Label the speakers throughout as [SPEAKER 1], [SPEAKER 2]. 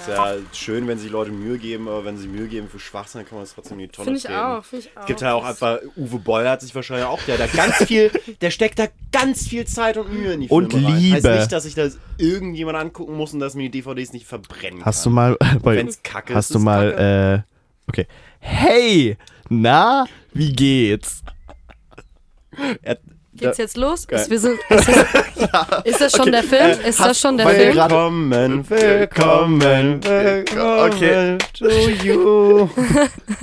[SPEAKER 1] Ist ja schön, wenn sich Leute Mühe geben, aber wenn sie Mühe geben für Schwachsinn, dann kann man es trotzdem in die Tonne
[SPEAKER 2] Finde ich
[SPEAKER 1] treten.
[SPEAKER 2] auch, finde ich auch.
[SPEAKER 1] Es gibt halt auch einfach, Uwe Boll hat sich wahrscheinlich auch, der da ganz viel, der steckt da ganz viel Zeit und Mühe in die
[SPEAKER 3] Und
[SPEAKER 1] Filme rein. Heißt
[SPEAKER 3] Liebe.
[SPEAKER 1] nicht, dass ich das irgendjemand angucken muss und dass mir die DVDs nicht verbrennen
[SPEAKER 3] Hast du mal bei,
[SPEAKER 1] Wenn's kacke ist,
[SPEAKER 3] hast du
[SPEAKER 1] ist
[SPEAKER 3] mal
[SPEAKER 1] kacke.
[SPEAKER 3] äh, okay. Hey, na, wie geht's?
[SPEAKER 1] Er-
[SPEAKER 2] Geht's jetzt los?
[SPEAKER 1] Geil.
[SPEAKER 2] Ist, wir sind, ist, das, ist das schon der Film? ist das schon der Film?
[SPEAKER 1] Willkommen, willkommen, willkommen
[SPEAKER 3] Okay.
[SPEAKER 1] to you.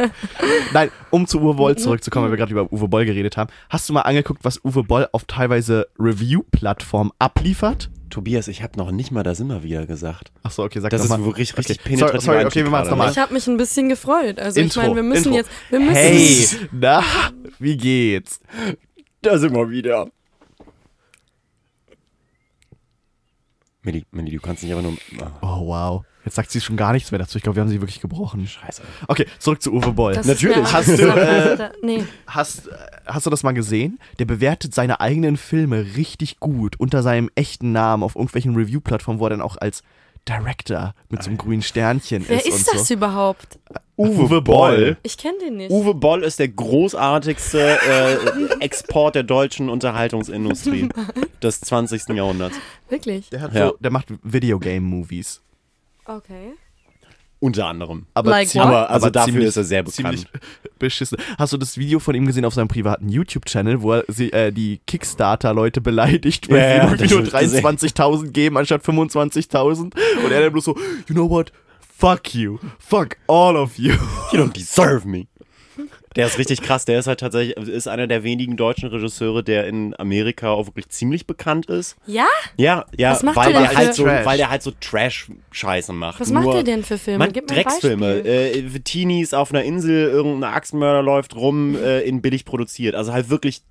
[SPEAKER 3] Nein, um zu Uwe Boll zurückzukommen, weil wir gerade über Uwe Boll geredet haben. Hast du mal angeguckt, was Uwe Boll auf teilweise Review-Plattformen abliefert?
[SPEAKER 1] Tobias, ich habe noch nicht mal das immer wieder gesagt.
[SPEAKER 3] Achso, okay, sag
[SPEAKER 1] Das
[SPEAKER 3] doch
[SPEAKER 1] ist wirklich richtig
[SPEAKER 3] Okay.
[SPEAKER 1] penetrativ.
[SPEAKER 3] Sorry, sorry, okay, wir machen's nochmal.
[SPEAKER 2] Ich habe mich ein bisschen gefreut. Also
[SPEAKER 3] Intro,
[SPEAKER 2] ich meine, wir müssen
[SPEAKER 3] Intro.
[SPEAKER 2] jetzt, wir müssen
[SPEAKER 3] Hey, na, wie geht's?
[SPEAKER 1] Da sind wir wieder. Milli, Milli, du kannst nicht einfach nur. Ah,
[SPEAKER 3] Oh, wow. Jetzt sagt sie schon gar nichts mehr dazu. Ich glaube, wir haben sie wirklich gebrochen.
[SPEAKER 1] Scheiße.
[SPEAKER 3] Okay, zurück zu Uwe Boll.
[SPEAKER 2] Das
[SPEAKER 1] Natürlich.
[SPEAKER 2] Ist
[SPEAKER 3] Hast du, äh,
[SPEAKER 2] nee.
[SPEAKER 3] Hast, hast du das mal gesehen? Der bewertet seine eigenen Filme richtig gut unter seinem echten Namen auf irgendwelchen Review-Plattformen, wo er dann auch als Director mit so einem grünen Sternchen
[SPEAKER 2] Wer
[SPEAKER 3] ist,
[SPEAKER 2] ist
[SPEAKER 3] und
[SPEAKER 2] das
[SPEAKER 3] so.
[SPEAKER 2] überhaupt?
[SPEAKER 3] Uwe Boll.
[SPEAKER 2] Ich kenne den nicht.
[SPEAKER 1] Uwe Boll ist der großartigste äh, Export der deutschen Unterhaltungsindustrie des 20. Jahrhunderts.
[SPEAKER 2] Wirklich?
[SPEAKER 3] Der, hat
[SPEAKER 1] Ja.
[SPEAKER 3] so, der macht Videogame-Movies.
[SPEAKER 2] Okay.
[SPEAKER 1] Unter anderem.
[SPEAKER 3] Aber,
[SPEAKER 2] Like
[SPEAKER 3] ziemlich-?
[SPEAKER 1] Aber, also dafür
[SPEAKER 3] ziemlich-
[SPEAKER 1] ist er sehr bekannt.
[SPEAKER 3] Beschissen. Hast du das Video von ihm gesehen auf seinem privaten YouTube-Channel, wo er sie, äh, die Kickstarter-Leute beleidigt, weil
[SPEAKER 1] Ja,
[SPEAKER 3] sie
[SPEAKER 1] ja,
[SPEAKER 3] nur
[SPEAKER 1] hab ich gesehen.
[SPEAKER 3] 23.000 geben anstatt 25.000? Und er dann bloß so, you know what? Fuck you. Fuck all of you.
[SPEAKER 1] You don't deserve me. Der ist richtig krass. Der ist halt tatsächlich, ist einer der wenigen deutschen Regisseure, der in Amerika auch wirklich ziemlich bekannt ist.
[SPEAKER 2] Ja?
[SPEAKER 1] Ja, ja,
[SPEAKER 2] Was macht
[SPEAKER 1] weil
[SPEAKER 2] der
[SPEAKER 1] der
[SPEAKER 2] denn
[SPEAKER 1] halt
[SPEAKER 2] für-
[SPEAKER 1] so,
[SPEAKER 3] Trash?
[SPEAKER 1] weil der halt so Trash-Scheiße macht.
[SPEAKER 2] Was
[SPEAKER 1] Nur,
[SPEAKER 2] macht er denn für Filme?
[SPEAKER 1] Man,
[SPEAKER 2] Gib
[SPEAKER 1] Drecksfilme. Äh, Teenies auf einer Insel, irgendein Axtmörder läuft rum, äh, in billig produziert. Also halt wirklich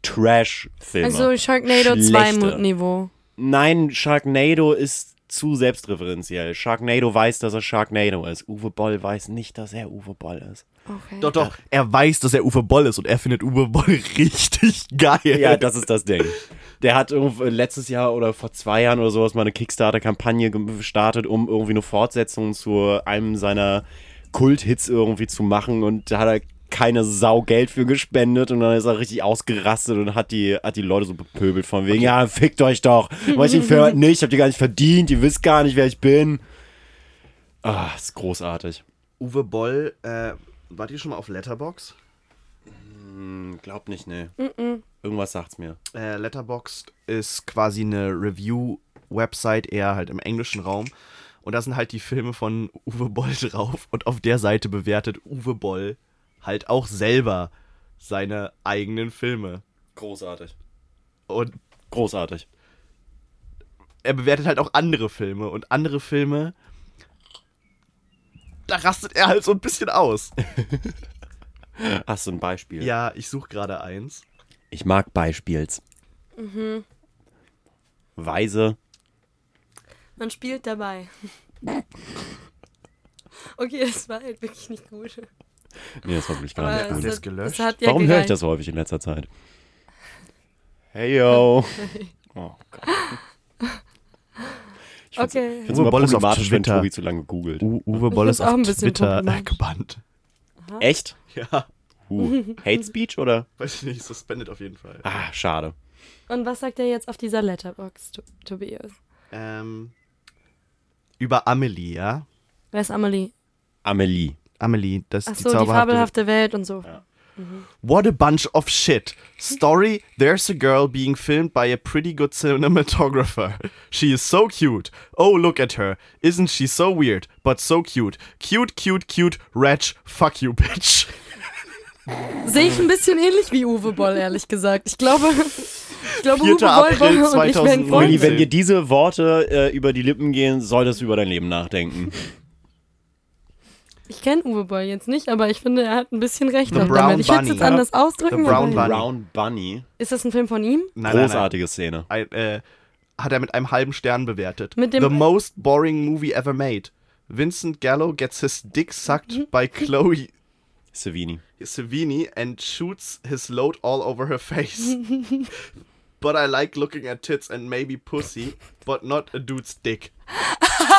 [SPEAKER 1] Trash-Filme.
[SPEAKER 2] Also Sharknado 2
[SPEAKER 1] Schlechte.
[SPEAKER 2] Niveau.
[SPEAKER 1] Nein, Sharknado ist zu selbstreferenziell. Sharknado weiß, dass er Sharknado ist. Uwe Boll weiß nicht, dass er Uwe Boll ist.
[SPEAKER 2] Okay.
[SPEAKER 3] Doch, doch. Er weiß, dass er Uwe Boll ist und er findet Uwe Boll richtig geil.
[SPEAKER 1] Ja, das ist das Ding. Der hat irgendwo letztes Jahr oder vor zwei Jahren oder sowas mal eine Kickstarter-Kampagne gestartet, um irgendwie eine Fortsetzung zu einem seiner Kult-Hits irgendwie zu machen und da hat er keine Sau Geld für gespendet und dann ist er richtig ausgerastet und hat die, hat die Leute so bepöbelt von wegen, ja, fickt euch doch. Weil ich halt nicht, habt ihr gar nicht verdient, ihr wisst gar nicht, wer ich bin. Ah, ist großartig.
[SPEAKER 3] Uwe Boll, äh, wart ihr schon mal auf Letterbox?
[SPEAKER 1] Hm, glaub nicht, ne. Irgendwas sagt's mir.
[SPEAKER 3] Äh, Letterboxd ist quasi eine Review-Website, eher halt im englischen Raum. Und da sind halt die Filme von Uwe Boll drauf. Und auf der Seite bewertet Uwe Boll halt auch selber seine eigenen Filme.
[SPEAKER 1] Großartig.
[SPEAKER 3] Und
[SPEAKER 1] Großartig.
[SPEAKER 3] er bewertet halt auch andere Filme. Und andere Filme, da rastet er halt so ein bisschen aus.
[SPEAKER 1] Hast du ein Beispiel?
[SPEAKER 3] Ja, ich suche gerade eins.
[SPEAKER 1] Ich mag Beispiels. Weise.
[SPEAKER 2] Man spielt dabei. Okay, das war halt wirklich nicht gut.
[SPEAKER 1] Nee, das war wirklich gar nicht gut.
[SPEAKER 3] ist gelöscht?
[SPEAKER 2] hat ja
[SPEAKER 1] Warum höre ich das so häufig in letzter Zeit? Hey yo. Oh Gott. Ich find's-
[SPEAKER 2] Okay.
[SPEAKER 1] Ich finde es
[SPEAKER 3] Uwe
[SPEAKER 1] immer
[SPEAKER 3] Boll ist auf Twitter.
[SPEAKER 1] Tobi zu lange googelt.
[SPEAKER 3] U Uwe Boll
[SPEAKER 2] find's
[SPEAKER 3] ist auf Twitter äh, gebannt.
[SPEAKER 1] Echt?
[SPEAKER 3] Ja,
[SPEAKER 1] Uh. Hate Speech oder?
[SPEAKER 3] weiß ich nicht, suspended auf jeden Fall.
[SPEAKER 1] Ah, schade.
[SPEAKER 2] Und was sagt er jetzt auf dieser Letterbox, To- Tobias?
[SPEAKER 3] Ähm, über Amelie, ja?
[SPEAKER 2] Wer ist Amelie?
[SPEAKER 1] Amelie.
[SPEAKER 3] Amelie, das ist
[SPEAKER 2] Ach
[SPEAKER 3] die
[SPEAKER 2] so, die,
[SPEAKER 3] zauberhafte.
[SPEAKER 2] fabelhafte Welt und so.
[SPEAKER 3] What a bunch of shit. Story There's a girl being filmed by a pretty good cinematographer. She is so cute. Oh, look at her. Isn't she so weird, but so cute. Cute, cute, cute. Ratch, fuck you, bitch.
[SPEAKER 2] Sehe ich ein bisschen ähnlich wie Uwe Boll, ehrlich gesagt. Ich glaube, ich glaube
[SPEAKER 3] 4.
[SPEAKER 2] Uwe Boll
[SPEAKER 3] April
[SPEAKER 2] und ich wären
[SPEAKER 3] 2019.
[SPEAKER 2] Freunde.
[SPEAKER 1] Uli, wenn dir diese Worte äh, über die Lippen gehen, solltest du über dein Leben nachdenken.
[SPEAKER 2] Ich kenne Uwe Boll jetzt nicht, aber ich finde, er hat ein bisschen recht
[SPEAKER 3] The
[SPEAKER 2] auch
[SPEAKER 3] Brown
[SPEAKER 2] damit. Ich würde es jetzt anders ausdrücken.
[SPEAKER 3] The Brown Bunny.
[SPEAKER 1] Brown Bunny.
[SPEAKER 2] Ist das ein Film von ihm?
[SPEAKER 3] Nein, nein,
[SPEAKER 1] Großartige Szene.
[SPEAKER 3] nein. Ein, äh, hat er mit einem halben Stern bewertet.
[SPEAKER 2] Mit dem-
[SPEAKER 3] The most boring movie ever made. Vincent Gallo gets his dick sucked by Chloe
[SPEAKER 1] Savini.
[SPEAKER 3] Savini and shoots his load all over her face. but I like looking at tits and maybe pussy, but not a dude's dick.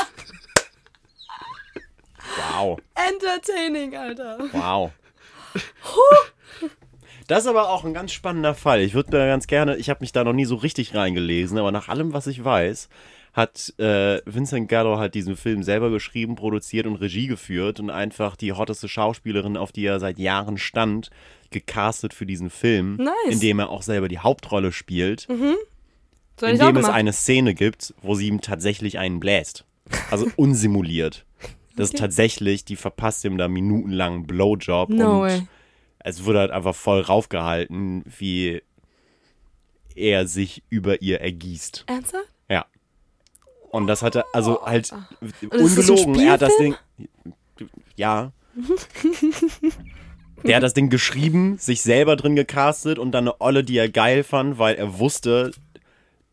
[SPEAKER 1] Wow.
[SPEAKER 2] Entertaining, Alter.
[SPEAKER 1] Wow. Das ist aber auch ein ganz spannender Fall. Ich würde mir ganz gerne, ich habe mich da noch nie so richtig reingelesen, aber nach allem, was ich weiß, hat äh, Vincent Gallo halt diesen Film selber geschrieben, produziert und Regie geführt und einfach die hotteste Schauspielerin, auf die er seit Jahren stand, gecastet für diesen Film,
[SPEAKER 2] Nice.
[SPEAKER 1] in dem er auch selber die Hauptrolle spielt,
[SPEAKER 2] So hätte
[SPEAKER 1] in
[SPEAKER 2] ich auch
[SPEAKER 1] dem es eine Szene gibt, wo sie ihm tatsächlich einen bläst. Also unsimuliert. Das ist tatsächlich, die verpasst ihm da minutenlang einen Blowjob
[SPEAKER 2] No
[SPEAKER 1] und
[SPEAKER 2] way.
[SPEAKER 1] es wurde halt einfach voll raufgehalten, wie er sich über ihr ergießt.
[SPEAKER 2] Ernsthaft?
[SPEAKER 1] Ja. Und das hatte, also halt
[SPEAKER 2] ein
[SPEAKER 1] ungelogen, er hat das Ding. Ja. Der hat das Ding geschrieben, sich selber drin gecastet und dann eine Olle, die er geil fand, weil er wusste,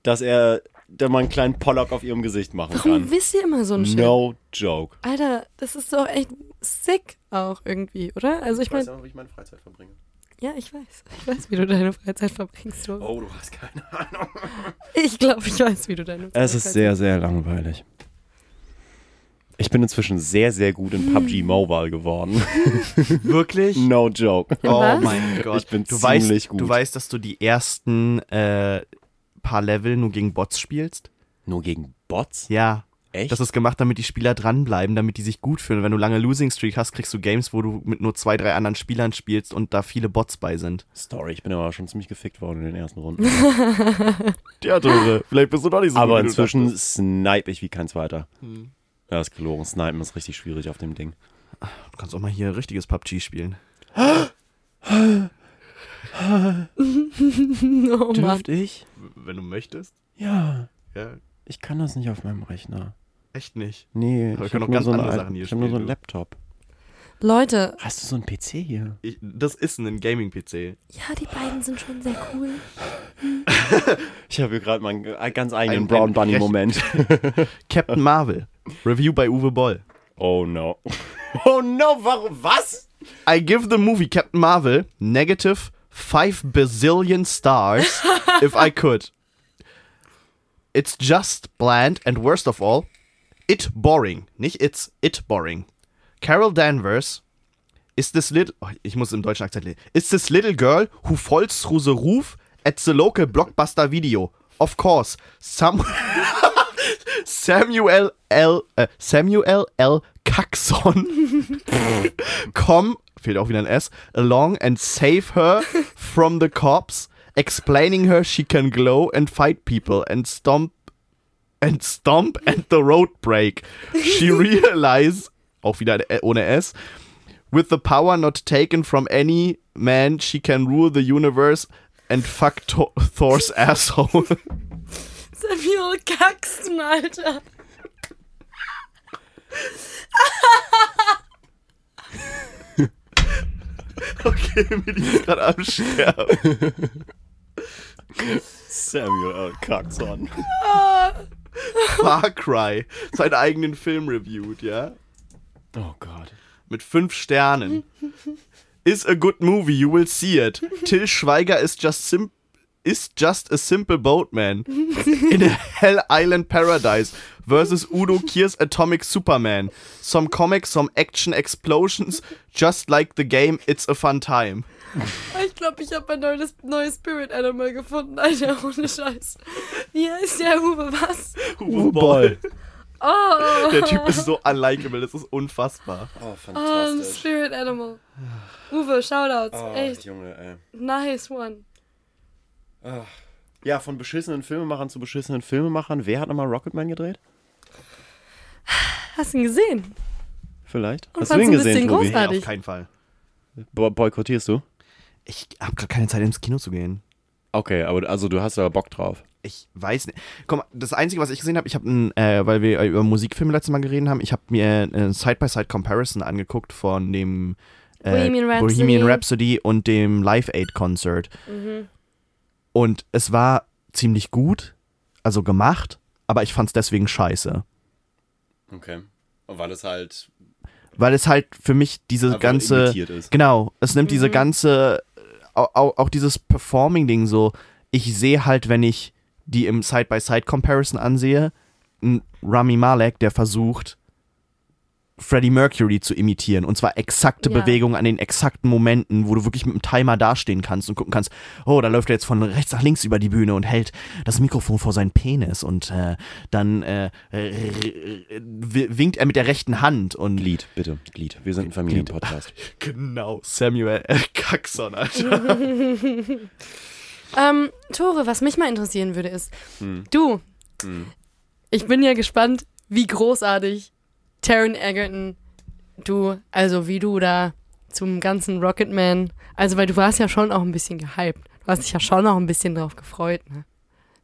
[SPEAKER 1] dass er da mal einen kleinen Pollock auf ihrem Gesicht machen
[SPEAKER 2] Warum
[SPEAKER 1] kann.
[SPEAKER 2] wisst ihr immer so ein Shit?
[SPEAKER 1] No joke.
[SPEAKER 2] Alter, das ist doch echt sick auch irgendwie, oder? Also ich meine,
[SPEAKER 1] ja, wie ich meine Freizeit verbringe.
[SPEAKER 2] ja, ich weiß. Ich weiß, wie du deine Freizeit verbringst. Du.
[SPEAKER 1] Oh, du hast keine Ahnung.
[SPEAKER 2] Ich glaube, ich weiß, wie du deine Freizeit
[SPEAKER 1] Es ist sehr, sehr langweilig. Ich bin inzwischen sehr, sehr gut in PUBG Mobile geworden.
[SPEAKER 3] Wirklich?
[SPEAKER 1] No joke.
[SPEAKER 3] Oh
[SPEAKER 2] Was?
[SPEAKER 3] mein Gott.
[SPEAKER 1] Ich bin
[SPEAKER 3] du
[SPEAKER 1] ziemlich
[SPEAKER 3] weißt,
[SPEAKER 1] gut.
[SPEAKER 3] Du weißt, dass du die ersten äh, paar Level nur gegen Bots spielst?
[SPEAKER 1] Nur gegen Bots?
[SPEAKER 3] Ja.
[SPEAKER 1] Echt?
[SPEAKER 3] Das ist gemacht, damit die Spieler dranbleiben, damit die sich gut fühlen. Wenn du lange Losing Streak hast, kriegst du Games, wo du mit nur zwei, drei anderen Spielern spielst und da viele Bots bei sind.
[SPEAKER 1] Story. Ich bin aber schon ziemlich gefickt worden in den ersten Runden.
[SPEAKER 3] Ja, Dore, vielleicht bist du doch nicht so
[SPEAKER 1] aber inzwischen snipe ich wie kein zweiter.
[SPEAKER 3] Hm.
[SPEAKER 1] Ja, ist gelogen. Snipen ist richtig schwierig auf dem Ding.
[SPEAKER 3] Du kannst auch mal hier richtiges PUBG spielen.
[SPEAKER 2] Oh Mann.
[SPEAKER 1] ich?
[SPEAKER 3] Wenn du möchtest.
[SPEAKER 1] Ja.
[SPEAKER 3] Ja,
[SPEAKER 1] Ich kann das nicht auf meinem Rechner.
[SPEAKER 3] echt nicht.
[SPEAKER 1] Nee,
[SPEAKER 3] Aber
[SPEAKER 1] ich habe nur,
[SPEAKER 3] ganz
[SPEAKER 1] so
[SPEAKER 3] andere
[SPEAKER 1] eine-
[SPEAKER 3] Sachen hier
[SPEAKER 1] ich hab nur so einen. Laptop.
[SPEAKER 2] Leute,
[SPEAKER 1] Hast du so einen PC hier?
[SPEAKER 3] Ich, das ist ein Gaming-PC.
[SPEAKER 2] ja, die beiden sind schon sehr cool.
[SPEAKER 1] Ich habe hier gerade meinen äh, ganz eigenen
[SPEAKER 3] Ein-
[SPEAKER 1] Brown
[SPEAKER 3] ein
[SPEAKER 1] Bunny
[SPEAKER 3] recht-
[SPEAKER 1] Moment.
[SPEAKER 3] Captain Marvel. Review bei Uwe Boll.
[SPEAKER 1] Oh no. Oh no, warum? Was?
[SPEAKER 3] I give the movie Captain Marvel negative 5 bazillion stars if I could. It's just bland and worst of all, it boring. Nicht it's, it boring. Carol Danvers is this little. Oh, ich muss im deutschen Akzent lesen. Is this little girl who falls through the roof at the local blockbuster video. Of course, some. Samuel L. Äh, Samuel L. Caxon come, fehlt auch wieder ein S, along and save her from the cops, explaining her she can glow and fight people and stomp and stomp at the road break. She realize, auch oh, wieder eh, ohne S, with the power not taken from any man, she can rule the universe and fuck Thor- Thor's asshole.
[SPEAKER 2] Samuel Caxton, Alter.
[SPEAKER 3] okay, Emily ist gerade am Sterben.
[SPEAKER 1] Samuel L. Coxon.
[SPEAKER 3] Far Cry seinen eigenen Film reviewed, ja?
[SPEAKER 1] Oh Gott.
[SPEAKER 3] Mit fünf Sternen. Is a good movie, you will see it. Till Schweiger is just sim is just a simple boatman in a Hell Island paradise versus Udo Kier's Atomic Superman. Some comics, some action explosions, just like the game, it's a fun time.
[SPEAKER 2] Ich glaube, ich habe ein neues, neues Spirit Animal gefunden, Alter, ohne Scheiß. Wie heißt der Uwe? Was?
[SPEAKER 3] Uwe Boll.
[SPEAKER 2] Oh,
[SPEAKER 3] Der Typ ist so unlikable, das ist unfassbar.
[SPEAKER 1] Oh,
[SPEAKER 2] oh, ein
[SPEAKER 1] fantastisch.
[SPEAKER 2] Spirit Animal. Uwe, Shoutouts.
[SPEAKER 1] Oh,
[SPEAKER 2] Echt,
[SPEAKER 1] Junge, ey.
[SPEAKER 2] nice one.
[SPEAKER 1] Ja, von beschissenen Filmemachern zu beschissenen Filmemachern. Wer hat nochmal Rocketman gedreht?
[SPEAKER 2] Hast du ihn gesehen?
[SPEAKER 1] Vielleicht.
[SPEAKER 2] Und
[SPEAKER 1] Hast du ihn gesehen, Tobi?
[SPEAKER 2] groß? Großartig.
[SPEAKER 3] auf keinen Fall.
[SPEAKER 1] Bo boykottierst du?
[SPEAKER 3] Ich habe gerade keine Zeit ins Kino zu gehen.
[SPEAKER 1] Okay, aber also du hast da Bock drauf.
[SPEAKER 3] Ich weiß nicht. Komm, das Einzige, was ich gesehen habe, ich habe, äh, weil wir über Musikfilme letztes Mal geredet haben, ich habe mir eine Side-by-Side-Comparison angeguckt von dem äh,
[SPEAKER 2] Bohemian Rhapsody.
[SPEAKER 3] Bohemian Rhapsody und dem Live Aid Concert. Und es war ziemlich gut, also gemacht, aber ich fand es deswegen scheiße.
[SPEAKER 1] Okay. Und weil es halt
[SPEAKER 3] Weil es halt für mich diese ganze. Genau, es nimmt diese ganze. Auch, auch, auch dieses Performing-Ding so. Ich sehe halt, wenn ich die im Side-by-Side-Comparison ansehe, einen Rami Malek, der versucht, Freddie Mercury zu imitieren. Und zwar exakte
[SPEAKER 2] Ja.
[SPEAKER 3] Bewegungen an den exakten Momenten, wo du wirklich mit dem Timer dastehen kannst und gucken kannst, oh, da läuft er jetzt von rechts nach links über die Bühne und hält das Mikrofon vor seinen Penis und äh, dann äh, äh, winkt er mit der rechten Hand und
[SPEAKER 1] Glied, bitte, Glied. Wir sind ein Familienpodcast.
[SPEAKER 3] Genau, Samuel L. Jackson, Alter.
[SPEAKER 2] Ähm, Tore, was mich mal interessieren würde, ist,
[SPEAKER 1] Hm.
[SPEAKER 2] du, ich bin ja gespannt, wie großartig Taron Egerton, du, also wie du da zum ganzen Rocketman, also weil du warst ja schon auch ein bisschen gehypt. Du hast dich ja schon auch ein bisschen drauf gefreut, ne?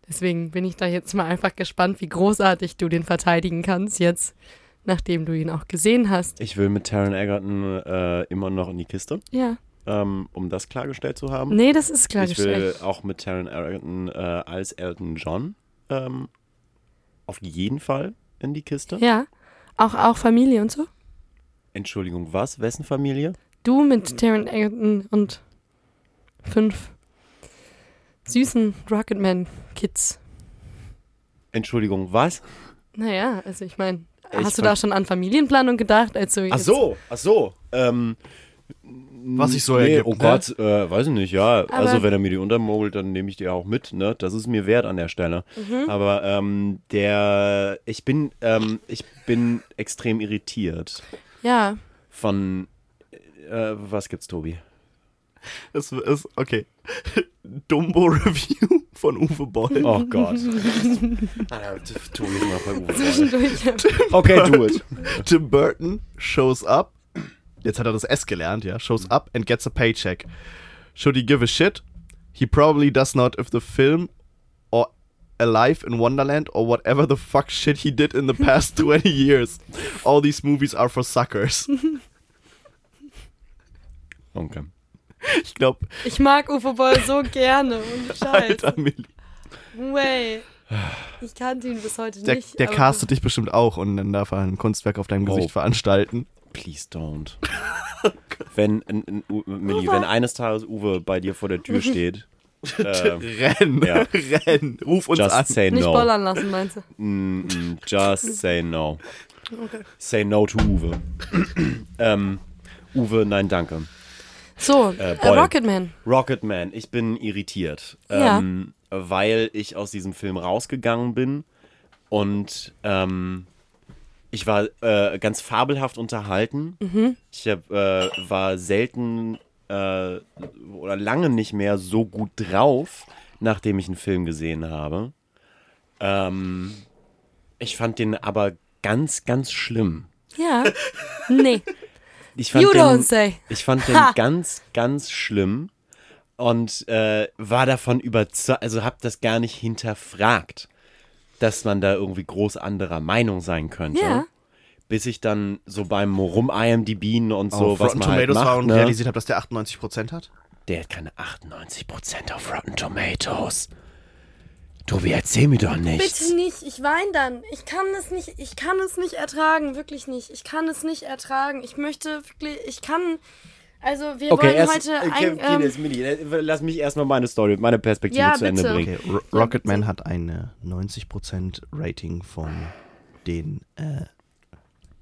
[SPEAKER 2] Deswegen bin ich da jetzt mal einfach gespannt, wie großartig du den verteidigen kannst jetzt, nachdem du ihn auch gesehen hast.
[SPEAKER 1] Ich will mit Taron Egerton äh, immer noch in die Kiste,
[SPEAKER 2] Ja.
[SPEAKER 1] ähm, um das klargestellt zu haben.
[SPEAKER 2] Nee, das ist
[SPEAKER 1] ich
[SPEAKER 2] klargestellt.
[SPEAKER 1] will auch mit Taron Egerton äh, als Elton John ähm, auf jeden Fall in die Kiste.
[SPEAKER 2] Ja. Auch, auch Familie und so?
[SPEAKER 1] Entschuldigung, was? Wessen Familie?
[SPEAKER 2] Du mit Taron Egerton und fünf süßen Rocketman-Kids.
[SPEAKER 1] Entschuldigung, was?
[SPEAKER 2] Naja, also ich meine, hast du da schon an Familienplanung gedacht? Also
[SPEAKER 1] Ach so, ach so. Ähm,
[SPEAKER 3] Was sich so
[SPEAKER 1] nee,
[SPEAKER 3] ergibt,
[SPEAKER 1] Oh
[SPEAKER 3] ne?
[SPEAKER 1] Gott, äh, weiß ich nicht, ja.
[SPEAKER 2] Aber-
[SPEAKER 1] also wenn er mir die untermogelt, dann nehme ich die auch mit, ne? Das ist mir wert an der Stelle.
[SPEAKER 2] Mhm.
[SPEAKER 1] Aber ähm, der, ich bin, ähm, ich bin extrem irritiert
[SPEAKER 2] Ja,
[SPEAKER 1] von, äh, was gibt's, Tobi?
[SPEAKER 3] Es ist, okay. Dumbo Review von Uwe Boll.
[SPEAKER 1] Oh Gott. Tobi ist mal bei Uwe.
[SPEAKER 2] zwischendurch.
[SPEAKER 1] Okay, do it.
[SPEAKER 3] Tim Burton shows up. Jetzt hat er das S gelernt, ja. Shows up and gets a paycheck. Should he give a shit? He probably does not if the film or Alive in Wonderland or whatever the fuck shit he did in the past 20 years. All these movies are for suckers.
[SPEAKER 1] Okay.
[SPEAKER 3] Ich glaube,
[SPEAKER 2] Ich mag Uwe Boll so gerne. Und Scheiß.
[SPEAKER 3] Alter, Milli.
[SPEAKER 2] Way. Ich kannte ihn bis heute
[SPEAKER 3] Der,
[SPEAKER 2] nicht.
[SPEAKER 3] der castet dich bestimmt auch und dann darf er ein Kunstwerk auf deinem
[SPEAKER 1] Oh.
[SPEAKER 3] Gesicht veranstalten.
[SPEAKER 1] Please don't. wenn, n, n, U- Milli, wenn eines Tages Uwe bei dir vor der Tür steht, äh,
[SPEAKER 3] Renn,
[SPEAKER 1] Ja.
[SPEAKER 3] renn, ruf uns
[SPEAKER 1] just
[SPEAKER 3] an.
[SPEAKER 1] say
[SPEAKER 2] Nicht
[SPEAKER 1] no.
[SPEAKER 2] bollern lassen, meinst du?
[SPEAKER 1] Mm, mm, just say no.
[SPEAKER 2] Okay.
[SPEAKER 1] Say no to Uwe. ähm, Uwe, nein, danke.
[SPEAKER 2] So,
[SPEAKER 1] Äh,
[SPEAKER 2] äh. Rocketman.
[SPEAKER 1] Rocketman, ich bin irritiert,
[SPEAKER 2] Ja.
[SPEAKER 1] ähm, weil ich aus diesem Film rausgegangen bin und ähm, ich war äh, ganz fabelhaft unterhalten. Ich hab, äh, war selten äh, oder lange nicht mehr so gut drauf, nachdem ich einen Film gesehen habe. Ähm, ich fand den aber ganz, ganz schlimm.
[SPEAKER 2] Ja. Nee.
[SPEAKER 1] Ich fand
[SPEAKER 2] You
[SPEAKER 1] den,
[SPEAKER 2] don't say.
[SPEAKER 1] Ich fand den
[SPEAKER 2] Ha!
[SPEAKER 1] ganz, ganz schlimm und äh, war davon überzeugt, also hab das gar nicht hinterfragt, dass man da irgendwie groß anderer Meinung sein könnte.
[SPEAKER 2] Ja.
[SPEAKER 1] Bis ich dann so beim Rum-IMDb und so,
[SPEAKER 3] auf
[SPEAKER 1] was
[SPEAKER 3] Rotten
[SPEAKER 1] man halt
[SPEAKER 3] Tomatoes war
[SPEAKER 1] macht,
[SPEAKER 3] und
[SPEAKER 1] ne?
[SPEAKER 3] realisiert habe, dass der 98% hat.
[SPEAKER 1] Der hat keine 98% auf Rotten Tomatoes. Tobi, erzähl mir doch nichts.
[SPEAKER 2] Bitte nicht, ich weine dann. Ich kann es nicht, ich kann es nicht ertragen, wirklich nicht. Ich kann es nicht ertragen. Ich möchte wirklich, ich kann, also wir
[SPEAKER 1] Okay,
[SPEAKER 2] wollen
[SPEAKER 1] erst,
[SPEAKER 2] heute
[SPEAKER 1] okay,
[SPEAKER 2] ein,
[SPEAKER 1] okay,
[SPEAKER 2] ähm,
[SPEAKER 1] Milli, äh, lass mich erstmal meine Story, meine Perspektive
[SPEAKER 2] Ja,
[SPEAKER 1] zu Ende
[SPEAKER 2] bitte.
[SPEAKER 1] bringen.
[SPEAKER 3] Okay, Ro Rocketman hat eine 90% Rating von den äh,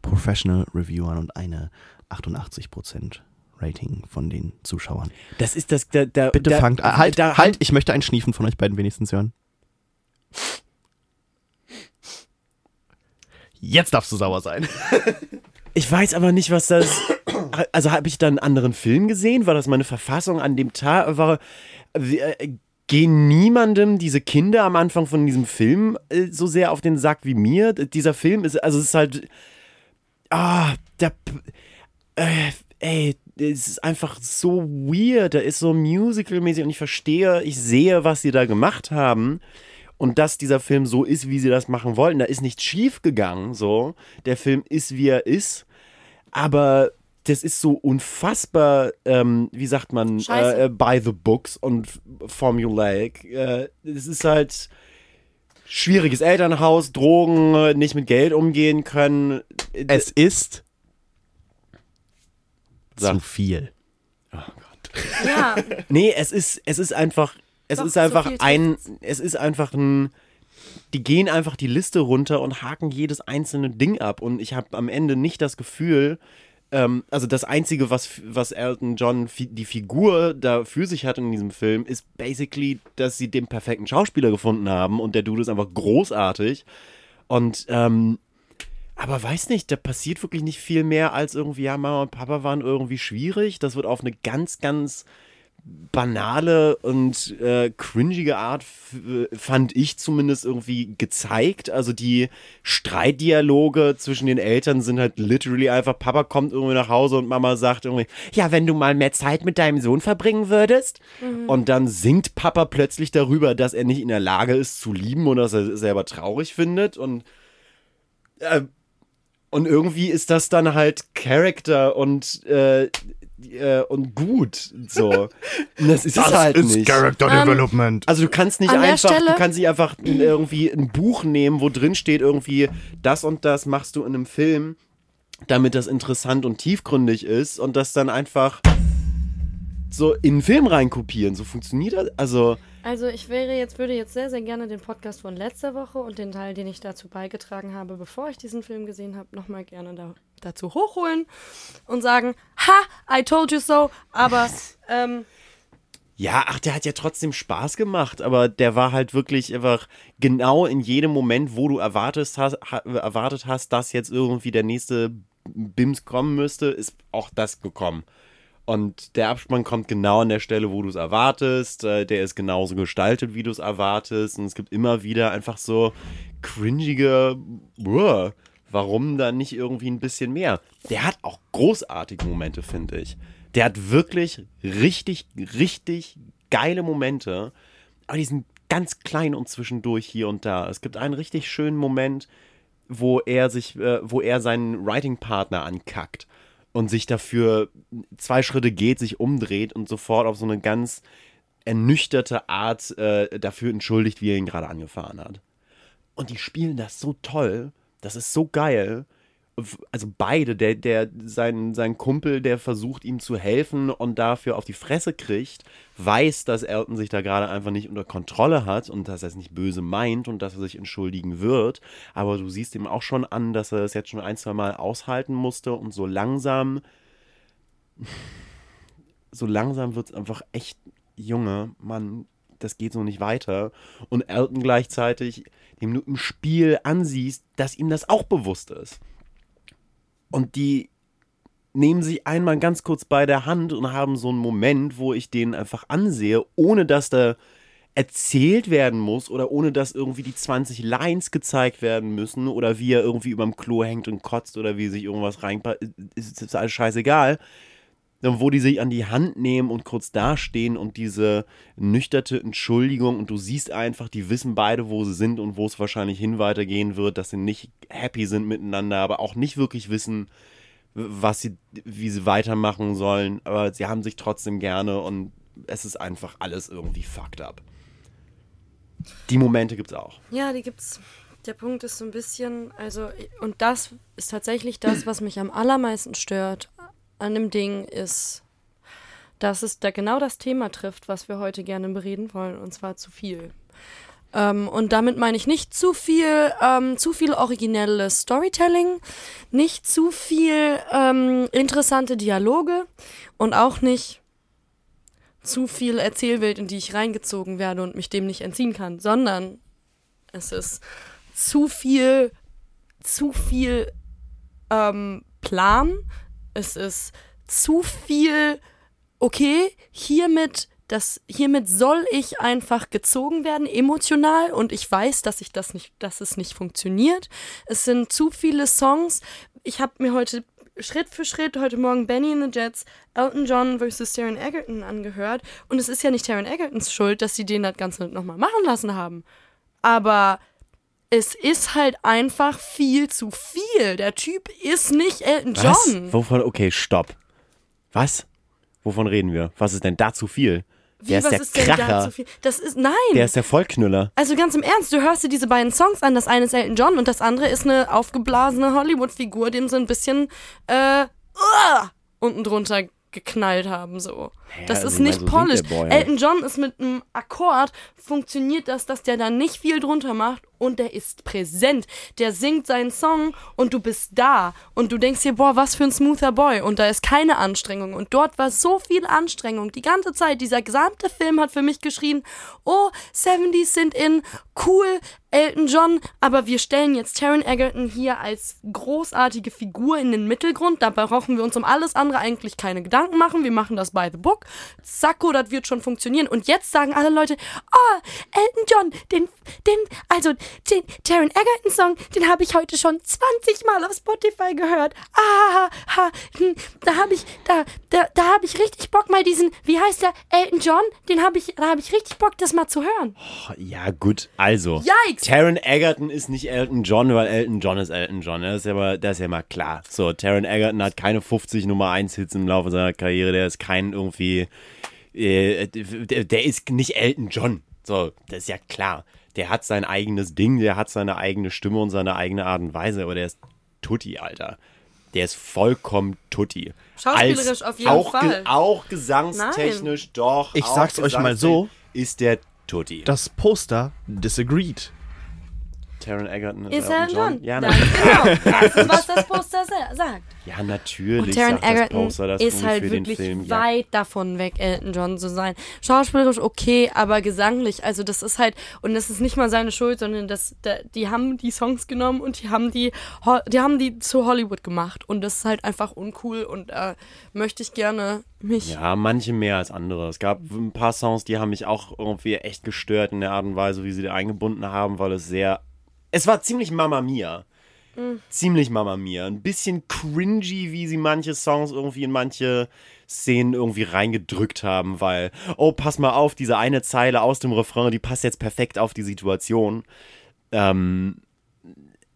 [SPEAKER 3] Professional Reviewern und eine 88% Rating von den Zuschauern.
[SPEAKER 1] Das ist das, da, da,
[SPEAKER 3] Bitte
[SPEAKER 1] da,
[SPEAKER 3] fangt an. Halt,
[SPEAKER 1] da,
[SPEAKER 3] halt, ich möchte ein Schniefen von euch beiden wenigstens hören. Jetzt darfst du sauer sein.
[SPEAKER 1] Ich weiß aber nicht, was das. Also habe ich da einen anderen Film gesehen? War das meine Verfassung an dem Tag? War, äh, gehen niemandem diese Kinder am Anfang von diesem Film äh, so sehr auf den Sack wie mir? Dieser Film ist, also es ist halt. Ah, der. Äh, ey, es ist einfach so weird. Der ist so musical-mäßig und ich verstehe, ich sehe, was sie da gemacht haben. Und dass dieser Film so ist, wie sie das machen wollten. Da ist nichts schief gegangen, so. Der Film ist, wie er ist. Aber das ist so unfassbar, ähm, wie sagt man, äh, äh, by the books und formulaic. Äh, es ist halt schwieriges Elternhaus, Drogen, nicht mit Geld umgehen können.
[SPEAKER 3] Es ist
[SPEAKER 1] Sag.
[SPEAKER 3] zu viel.
[SPEAKER 2] ja,
[SPEAKER 1] Nee, es ist, es ist einfach, es
[SPEAKER 2] Doch,
[SPEAKER 1] ist
[SPEAKER 2] so
[SPEAKER 1] einfach
[SPEAKER 2] viel
[SPEAKER 1] ein, es ist einfach ein die gehen einfach die Liste runter und haken jedes einzelne Ding ab. Und ich habe am Ende nicht das Gefühl, ähm, also das Einzige, was, was Elton John, die Figur da für sich hat in diesem Film, ist basically, dass sie den perfekten Schauspieler gefunden haben und der Dude ist einfach großartig. Und, ähm, aber weiß nicht, da passiert wirklich nicht viel mehr als irgendwie, ja, Mama und Papa waren irgendwie schwierig. Das wird auf eine ganz, ganz banale und äh, cringige Art fand ich zumindest irgendwie gezeigt. Also die Streitdialoge zwischen den Eltern sind halt literally einfach, Papa kommt irgendwie nach Hause und Mama sagt irgendwie, ja, wenn du mal mehr Zeit mit deinem Sohn verbringen würdest. Mhm. Und dann singt Papa plötzlich darüber, dass er nicht in der Lage ist zu lieben und dass er selber traurig findet und äh, und irgendwie ist das dann halt Character und äh, äh, und gut. So. Und das ist
[SPEAKER 3] das
[SPEAKER 1] es halt
[SPEAKER 3] ist
[SPEAKER 1] nicht.
[SPEAKER 3] Character
[SPEAKER 2] Ähm,
[SPEAKER 3] Development.
[SPEAKER 1] Also du kannst nicht einfach,
[SPEAKER 2] Stelle-
[SPEAKER 1] du kannst nicht einfach irgendwie ein Buch nehmen, wo drin steht irgendwie, das und das machst du in einem Film, damit das interessant und tiefgründig ist und das dann einfach so in einen Film reinkopieren. So funktioniert das. Also,
[SPEAKER 2] Also ich wäre jetzt, würde jetzt sehr, sehr gerne den Podcast von letzter Woche und den Teil, den ich dazu beigetragen habe, bevor ich diesen Film gesehen habe, nochmal gerne da, dazu hochholen und sagen, ha, I told you so, aber ähm,
[SPEAKER 1] ja, ach, der hat ja trotzdem Spaß gemacht, aber der war halt wirklich einfach genau in jedem Moment, wo du erwartet hast, ha, erwartet hast, dass jetzt irgendwie der nächste Bims kommen müsste, ist auch das gekommen. Und der Abspann kommt genau an der Stelle, wo du es erwartest. Äh, Der ist genauso gestaltet, wie du es erwartest. Und es gibt immer wieder einfach so cringige, Buah, warum da nicht irgendwie ein bisschen mehr? Der hat auch großartige Momente, finde ich. Der hat wirklich richtig, richtig geile Momente. Aber die sind ganz klein und zwischendurch hier und da. Es gibt einen richtig schönen Moment, wo er sich, äh, wo er seinen Writing-Partner ankackt und sich dafür zwei Schritte geht, sich umdreht und sofort auf so eine ganz ernüchterte Art äh, dafür entschuldigt, wie er ihn gerade angefahren hat. Und die spielen das so toll, das ist so geil. Also beide, der, der, sein, sein Kumpel, der versucht ihm zu helfen und dafür auf die Fresse kriegt, weiß, dass Elton sich da gerade einfach nicht unter Kontrolle hat und dass er es nicht böse meint und dass er sich entschuldigen wird. Aber du siehst ihm auch schon an, dass er es jetzt schon ein, zwei Mal aushalten musste und so langsam, so langsam wird es einfach echt, Junge, Mann, das geht so nicht weiter. Und Elton gleichzeitig, dem du im Spiel ansiehst, dass ihm das auch bewusst ist. Und die nehmen sich einmal ganz kurz bei der Hand und haben so einen Moment, wo ich den einfach ansehe, ohne dass da erzählt werden muss oder ohne dass irgendwie die 20 Lines gezeigt werden müssen oder wie er irgendwie überm Klo hängt und kotzt oder wie sich irgendwas reinpasst. Ist, ist alles scheißegal. Wo die sich an die Hand nehmen und kurz dastehen und diese nüchterte Entschuldigung und du siehst einfach, die wissen beide, wo sie sind und wo es wahrscheinlich hin weitergehen wird, dass sie nicht happy sind miteinander, aber auch nicht wirklich wissen, was sie, wie sie weitermachen sollen, aber sie haben sich trotzdem gerne und es ist einfach alles irgendwie fucked up. Die Momente gibt's auch.
[SPEAKER 2] ja, die gibt's. Der Punkt ist so ein bisschen, also, und das ist tatsächlich das, was mich am allermeisten stört an dem Ding, ist, dass es da genau das Thema trifft, was wir heute gerne bereden wollen, und zwar zu viel. Ähm, und damit meine ich nicht zu viel, ähm, zu viel originelles Storytelling, nicht zu viel ähm, interessante Dialoge und auch nicht zu viel Erzählwelt, in die ich reingezogen werde und mich dem nicht entziehen kann, sondern es ist zu viel, zu viel ähm, Plan, es ist zu viel, okay, hiermit, das, hiermit soll ich einfach gezogen werden, emotional, und ich weiß, dass ich das nicht, dass es nicht funktioniert. Es sind zu viele Songs. Ich habe mir heute Schritt für Schritt heute Morgen Benny and the Jets, Elton John versus Taron Egerton angehört. Und es ist ja nicht Taron Egertons Schuld, dass sie den das Ganze nochmal machen lassen haben. Aber es ist halt einfach viel zu viel. Der Typ ist nicht Elton
[SPEAKER 1] Was?
[SPEAKER 2] John.
[SPEAKER 1] Wovon? Okay, stopp. Was? Wovon reden wir? Was ist denn da zu viel?
[SPEAKER 2] Wie,
[SPEAKER 1] der ist
[SPEAKER 2] was
[SPEAKER 1] der
[SPEAKER 2] ist denn da
[SPEAKER 1] Kracher.
[SPEAKER 2] zu viel? Das ist, nein.
[SPEAKER 1] Der ist der Vollknüller.
[SPEAKER 2] Also ganz im Ernst, du hörst dir diese beiden Songs an. Das eine ist Elton John und das andere ist eine aufgeblasene Hollywood-Figur, dem so ein bisschen äh, uh, unten drunter geknallt haben, so.
[SPEAKER 1] Ja,
[SPEAKER 2] das
[SPEAKER 1] also
[SPEAKER 2] ist
[SPEAKER 1] mein,
[SPEAKER 2] nicht
[SPEAKER 1] so singt
[SPEAKER 2] polished. Elton John ist mit einem Akkord, funktioniert das, dass der da nicht viel drunter macht und der ist präsent. Der singt seinen Song und du bist da und du denkst dir, boah, was für ein smoother Boy und da ist keine Anstrengung und dort war so viel Anstrengung. Die ganze Zeit, dieser gesamte Film hat für mich geschrien, oh, 70s sind in, cool, Elton John, aber wir stellen jetzt Taron Egerton hier als großartige Figur in den Mittelgrund. Dabei brauchen wir uns um alles andere eigentlich keine Gedanken machen. Wir machen das by the book. Zacko, das wird schon funktionieren. Und jetzt sagen alle Leute, oh, Elton John, den, den, also den Taron Egerton Song, den habe ich heute schon 20 Mal auf Spotify gehört. Ah, ha, hm, da habe ich, da, da, da habe ich richtig Bock mal diesen, wie heißt der, Elton John, den habe ich, da habe ich richtig Bock, das mal zu hören.
[SPEAKER 1] Ja, gut, also.
[SPEAKER 2] Yikes!
[SPEAKER 1] Taron Egerton ist nicht Elton John, weil Elton John ist Elton John. Das ist ja mal, das ist ja mal klar. So, Taron Egerton hat keine 50 Nummer 1 Hits im Laufe seiner Karriere. Der ist kein irgendwie. Äh, der, der ist nicht Elton John. So, das ist ja klar. Der hat sein eigenes Ding, der hat seine eigene Stimme und seine eigene Art und Weise, aber der ist Tutti, Alter. Der ist vollkommen Tutti.
[SPEAKER 2] Schauspielerisch
[SPEAKER 1] Als-
[SPEAKER 2] auf jeden
[SPEAKER 1] auch
[SPEAKER 2] Fall.
[SPEAKER 1] auch gesangstechnisch, doch.
[SPEAKER 3] Ich sag's euch mal so.
[SPEAKER 1] Ist der Tutti.
[SPEAKER 3] Das Poster disagreed.
[SPEAKER 1] Taron Egerton
[SPEAKER 2] Ist
[SPEAKER 1] Elton
[SPEAKER 2] Elton John.
[SPEAKER 1] Ja,
[SPEAKER 2] Dann,
[SPEAKER 1] na,
[SPEAKER 2] genau. Das ist, was das Poster sa- sagt.
[SPEAKER 1] ja, natürlich.
[SPEAKER 2] Und Taron
[SPEAKER 1] das
[SPEAKER 2] Egerton
[SPEAKER 1] Poster das
[SPEAKER 2] ist halt wirklich
[SPEAKER 1] Film. Ja,
[SPEAKER 2] weit davon weg, Elton John zu sein. Schauspielerisch okay, aber gesanglich, also das ist halt, und das ist nicht mal seine Schuld, sondern das, da, die haben die Songs genommen und die haben die, die haben die zu Hollywood gemacht. Und das ist halt einfach uncool und äh, möchte ich gerne mich.
[SPEAKER 1] ja, manche mehr als andere. Es gab ein paar Songs, die haben mich auch irgendwie echt gestört in der Art und Weise, wie sie die eingebunden haben, weil es sehr. Es war ziemlich Mamma Mia.
[SPEAKER 2] Mm.
[SPEAKER 1] Ziemlich Mamma Mia. Ein bisschen cringy, wie sie manche Songs irgendwie in manche Szenen irgendwie reingedrückt haben, weil, oh, pass mal auf, diese eine Zeile aus dem Refrain, die passt jetzt perfekt auf die Situation. Ähm,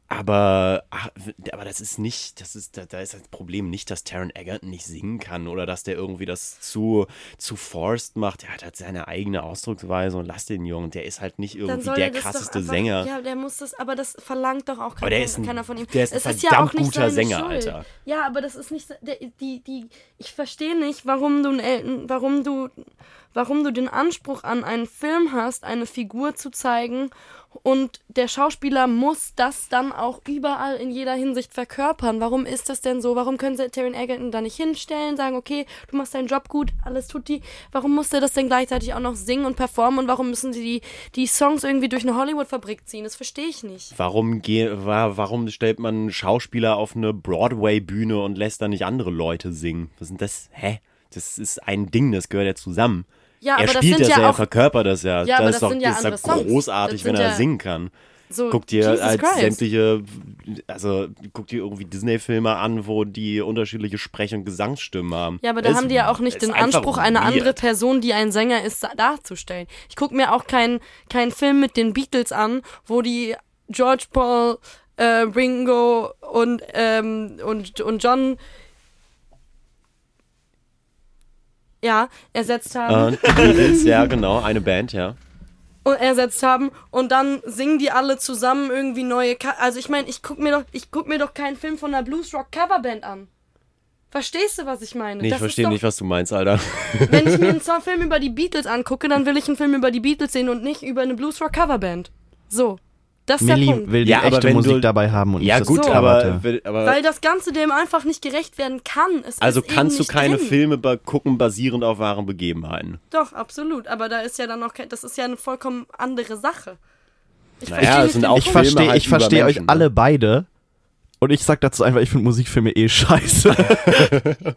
[SPEAKER 1] aber, ach, aber das ist nicht, das ist, da, da ist das Problem nicht, dass Taron Egerton nicht singen kann oder dass der irgendwie das zu, zu forced macht. Der hat halt seine eigene Ausdrucksweise und lass den Jungen, der ist halt nicht irgendwie der
[SPEAKER 2] er
[SPEAKER 1] krasseste
[SPEAKER 2] einfach,
[SPEAKER 1] Sänger.
[SPEAKER 2] Ja, der muss das, aber das verlangt doch auch kein,
[SPEAKER 1] Aber der ist ein-
[SPEAKER 2] keiner von ihm.
[SPEAKER 1] der ist ein
[SPEAKER 2] es ist
[SPEAKER 1] verdammt
[SPEAKER 2] ja auch nicht
[SPEAKER 1] guter Sänger,
[SPEAKER 2] Schuld.
[SPEAKER 1] Alter.
[SPEAKER 2] Ja, aber das ist nicht, der, die, die, ich verstehe nicht, warum du, Elton, warum du, warum du den Anspruch an einen Film hast, eine Figur zu zeigen und der Schauspieler muss das dann auch überall in jeder Hinsicht verkörpern. Warum ist das denn so? Warum können sie Taron Egerton da nicht hinstellen, sagen, okay, du machst deinen Job gut, alles tut die. Warum muss der das denn gleichzeitig auch noch singen und performen und warum müssen sie die, die Songs irgendwie durch eine Hollywood-Fabrik ziehen? Das verstehe ich nicht.
[SPEAKER 1] Warum, warum stellt man Schauspieler auf eine Broadway-Bühne und lässt da nicht andere Leute singen? Was denn das? Hä? Das ist ein Ding, das gehört ja zusammen.
[SPEAKER 2] Ja,
[SPEAKER 1] er
[SPEAKER 2] aber das
[SPEAKER 1] spielt
[SPEAKER 2] sind
[SPEAKER 1] das
[SPEAKER 2] ja
[SPEAKER 1] er
[SPEAKER 2] auch-
[SPEAKER 1] verkörpert das ja.
[SPEAKER 2] Ja,
[SPEAKER 1] das ist
[SPEAKER 2] das
[SPEAKER 1] doch,
[SPEAKER 2] ja
[SPEAKER 1] das ist doch großartig, wenn er singen kann.
[SPEAKER 2] So,
[SPEAKER 1] Guck dir
[SPEAKER 2] Jesus
[SPEAKER 1] als
[SPEAKER 2] Christ.
[SPEAKER 1] sämtliche, also guck dir irgendwie Disney-Filme an, wo die unterschiedliche Sprech- und Gesangsstimmen haben.
[SPEAKER 2] Ja, aber da
[SPEAKER 1] Das
[SPEAKER 2] haben die ja auch nicht den Anspruch, eine andere Person, die ein Sänger ist, da- darzustellen. Ich gucke mir auch keinen keinen Film mit den Beatles an, wo die George Paul, äh, Ringo und, ähm, und, und John ja, ersetzt haben.
[SPEAKER 1] Die Beatles, ja, genau, eine Band, ja.
[SPEAKER 2] und ersetzt haben und dann singen die alle zusammen irgendwie neue Ka also ich meine ich guck mir doch ich guck mir doch keinen Film von einer Bluesrock Coverband an verstehst du was ich meine
[SPEAKER 1] Nee, ich verstehe nicht, was du meinst, Alter.
[SPEAKER 2] wenn ich mir einen Song- Film über die Beatles angucke dann will ich einen Film über die Beatles sehen und nicht über eine Bluesrock Coverband so das ist der
[SPEAKER 3] Millie
[SPEAKER 2] Punkt
[SPEAKER 3] will die
[SPEAKER 1] Ja, aber
[SPEAKER 3] echte
[SPEAKER 1] wenn
[SPEAKER 3] Musik
[SPEAKER 1] du-
[SPEAKER 3] dabei haben und
[SPEAKER 1] Ja,
[SPEAKER 3] nicht
[SPEAKER 1] gut,
[SPEAKER 3] das
[SPEAKER 1] aber, aber
[SPEAKER 2] weil das Ganze dem einfach nicht gerecht werden kann es
[SPEAKER 1] also
[SPEAKER 2] ist
[SPEAKER 1] kannst du keine
[SPEAKER 2] drin.
[SPEAKER 1] Filme ba- gucken basierend auf wahren Begebenheiten.
[SPEAKER 2] doch absolut aber da ist ja dann noch kein, das ist ja eine vollkommen andere Sache ich
[SPEAKER 1] Naja,
[SPEAKER 2] verstehe
[SPEAKER 3] ich verstehe
[SPEAKER 1] halt
[SPEAKER 3] ich verstehe euch
[SPEAKER 1] ne?
[SPEAKER 3] alle beide. Und ich sag dazu einfach, ich finde Musikfilme eh scheiße.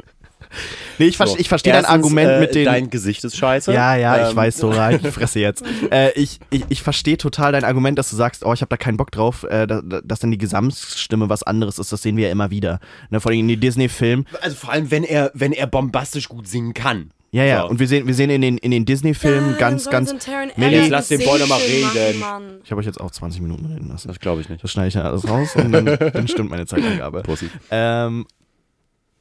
[SPEAKER 3] nee, ich, ver
[SPEAKER 1] So,
[SPEAKER 3] ich verstehe dein Argument
[SPEAKER 1] äh,
[SPEAKER 3] mit den.
[SPEAKER 1] Dein Gesicht ist scheiße.
[SPEAKER 3] ja, ja, ich
[SPEAKER 1] Ähm,
[SPEAKER 3] weiß, so rein, ich fresse jetzt. äh, ich ich, ich verstehe total dein Argument, dass du sagst, oh, ich habe da keinen Bock drauf, äh, da, da, dass dann die Gesamtstimme was anderes ist. Das sehen wir ja immer wieder. Ne, vor allem in den Disney-Filmen.
[SPEAKER 1] Also vor allem, wenn er, wenn er bombastisch gut singen kann.
[SPEAKER 3] Ja, ja.
[SPEAKER 1] So.
[SPEAKER 3] Und wir sehen, wir sehen in den, in den Disney-Filmen
[SPEAKER 2] Ja,
[SPEAKER 3] ganz, ganz. Millie,
[SPEAKER 2] Egerton
[SPEAKER 1] lass den Boy mal reden.
[SPEAKER 2] Mann.
[SPEAKER 3] Ich habe euch jetzt auch 20 Minuten reden lassen.
[SPEAKER 1] Das glaube ich nicht.
[SPEAKER 3] Das schneide ich dann alles raus und dann, dann stimmt meine Zeitangabe.
[SPEAKER 1] Pussy.
[SPEAKER 3] Ähm,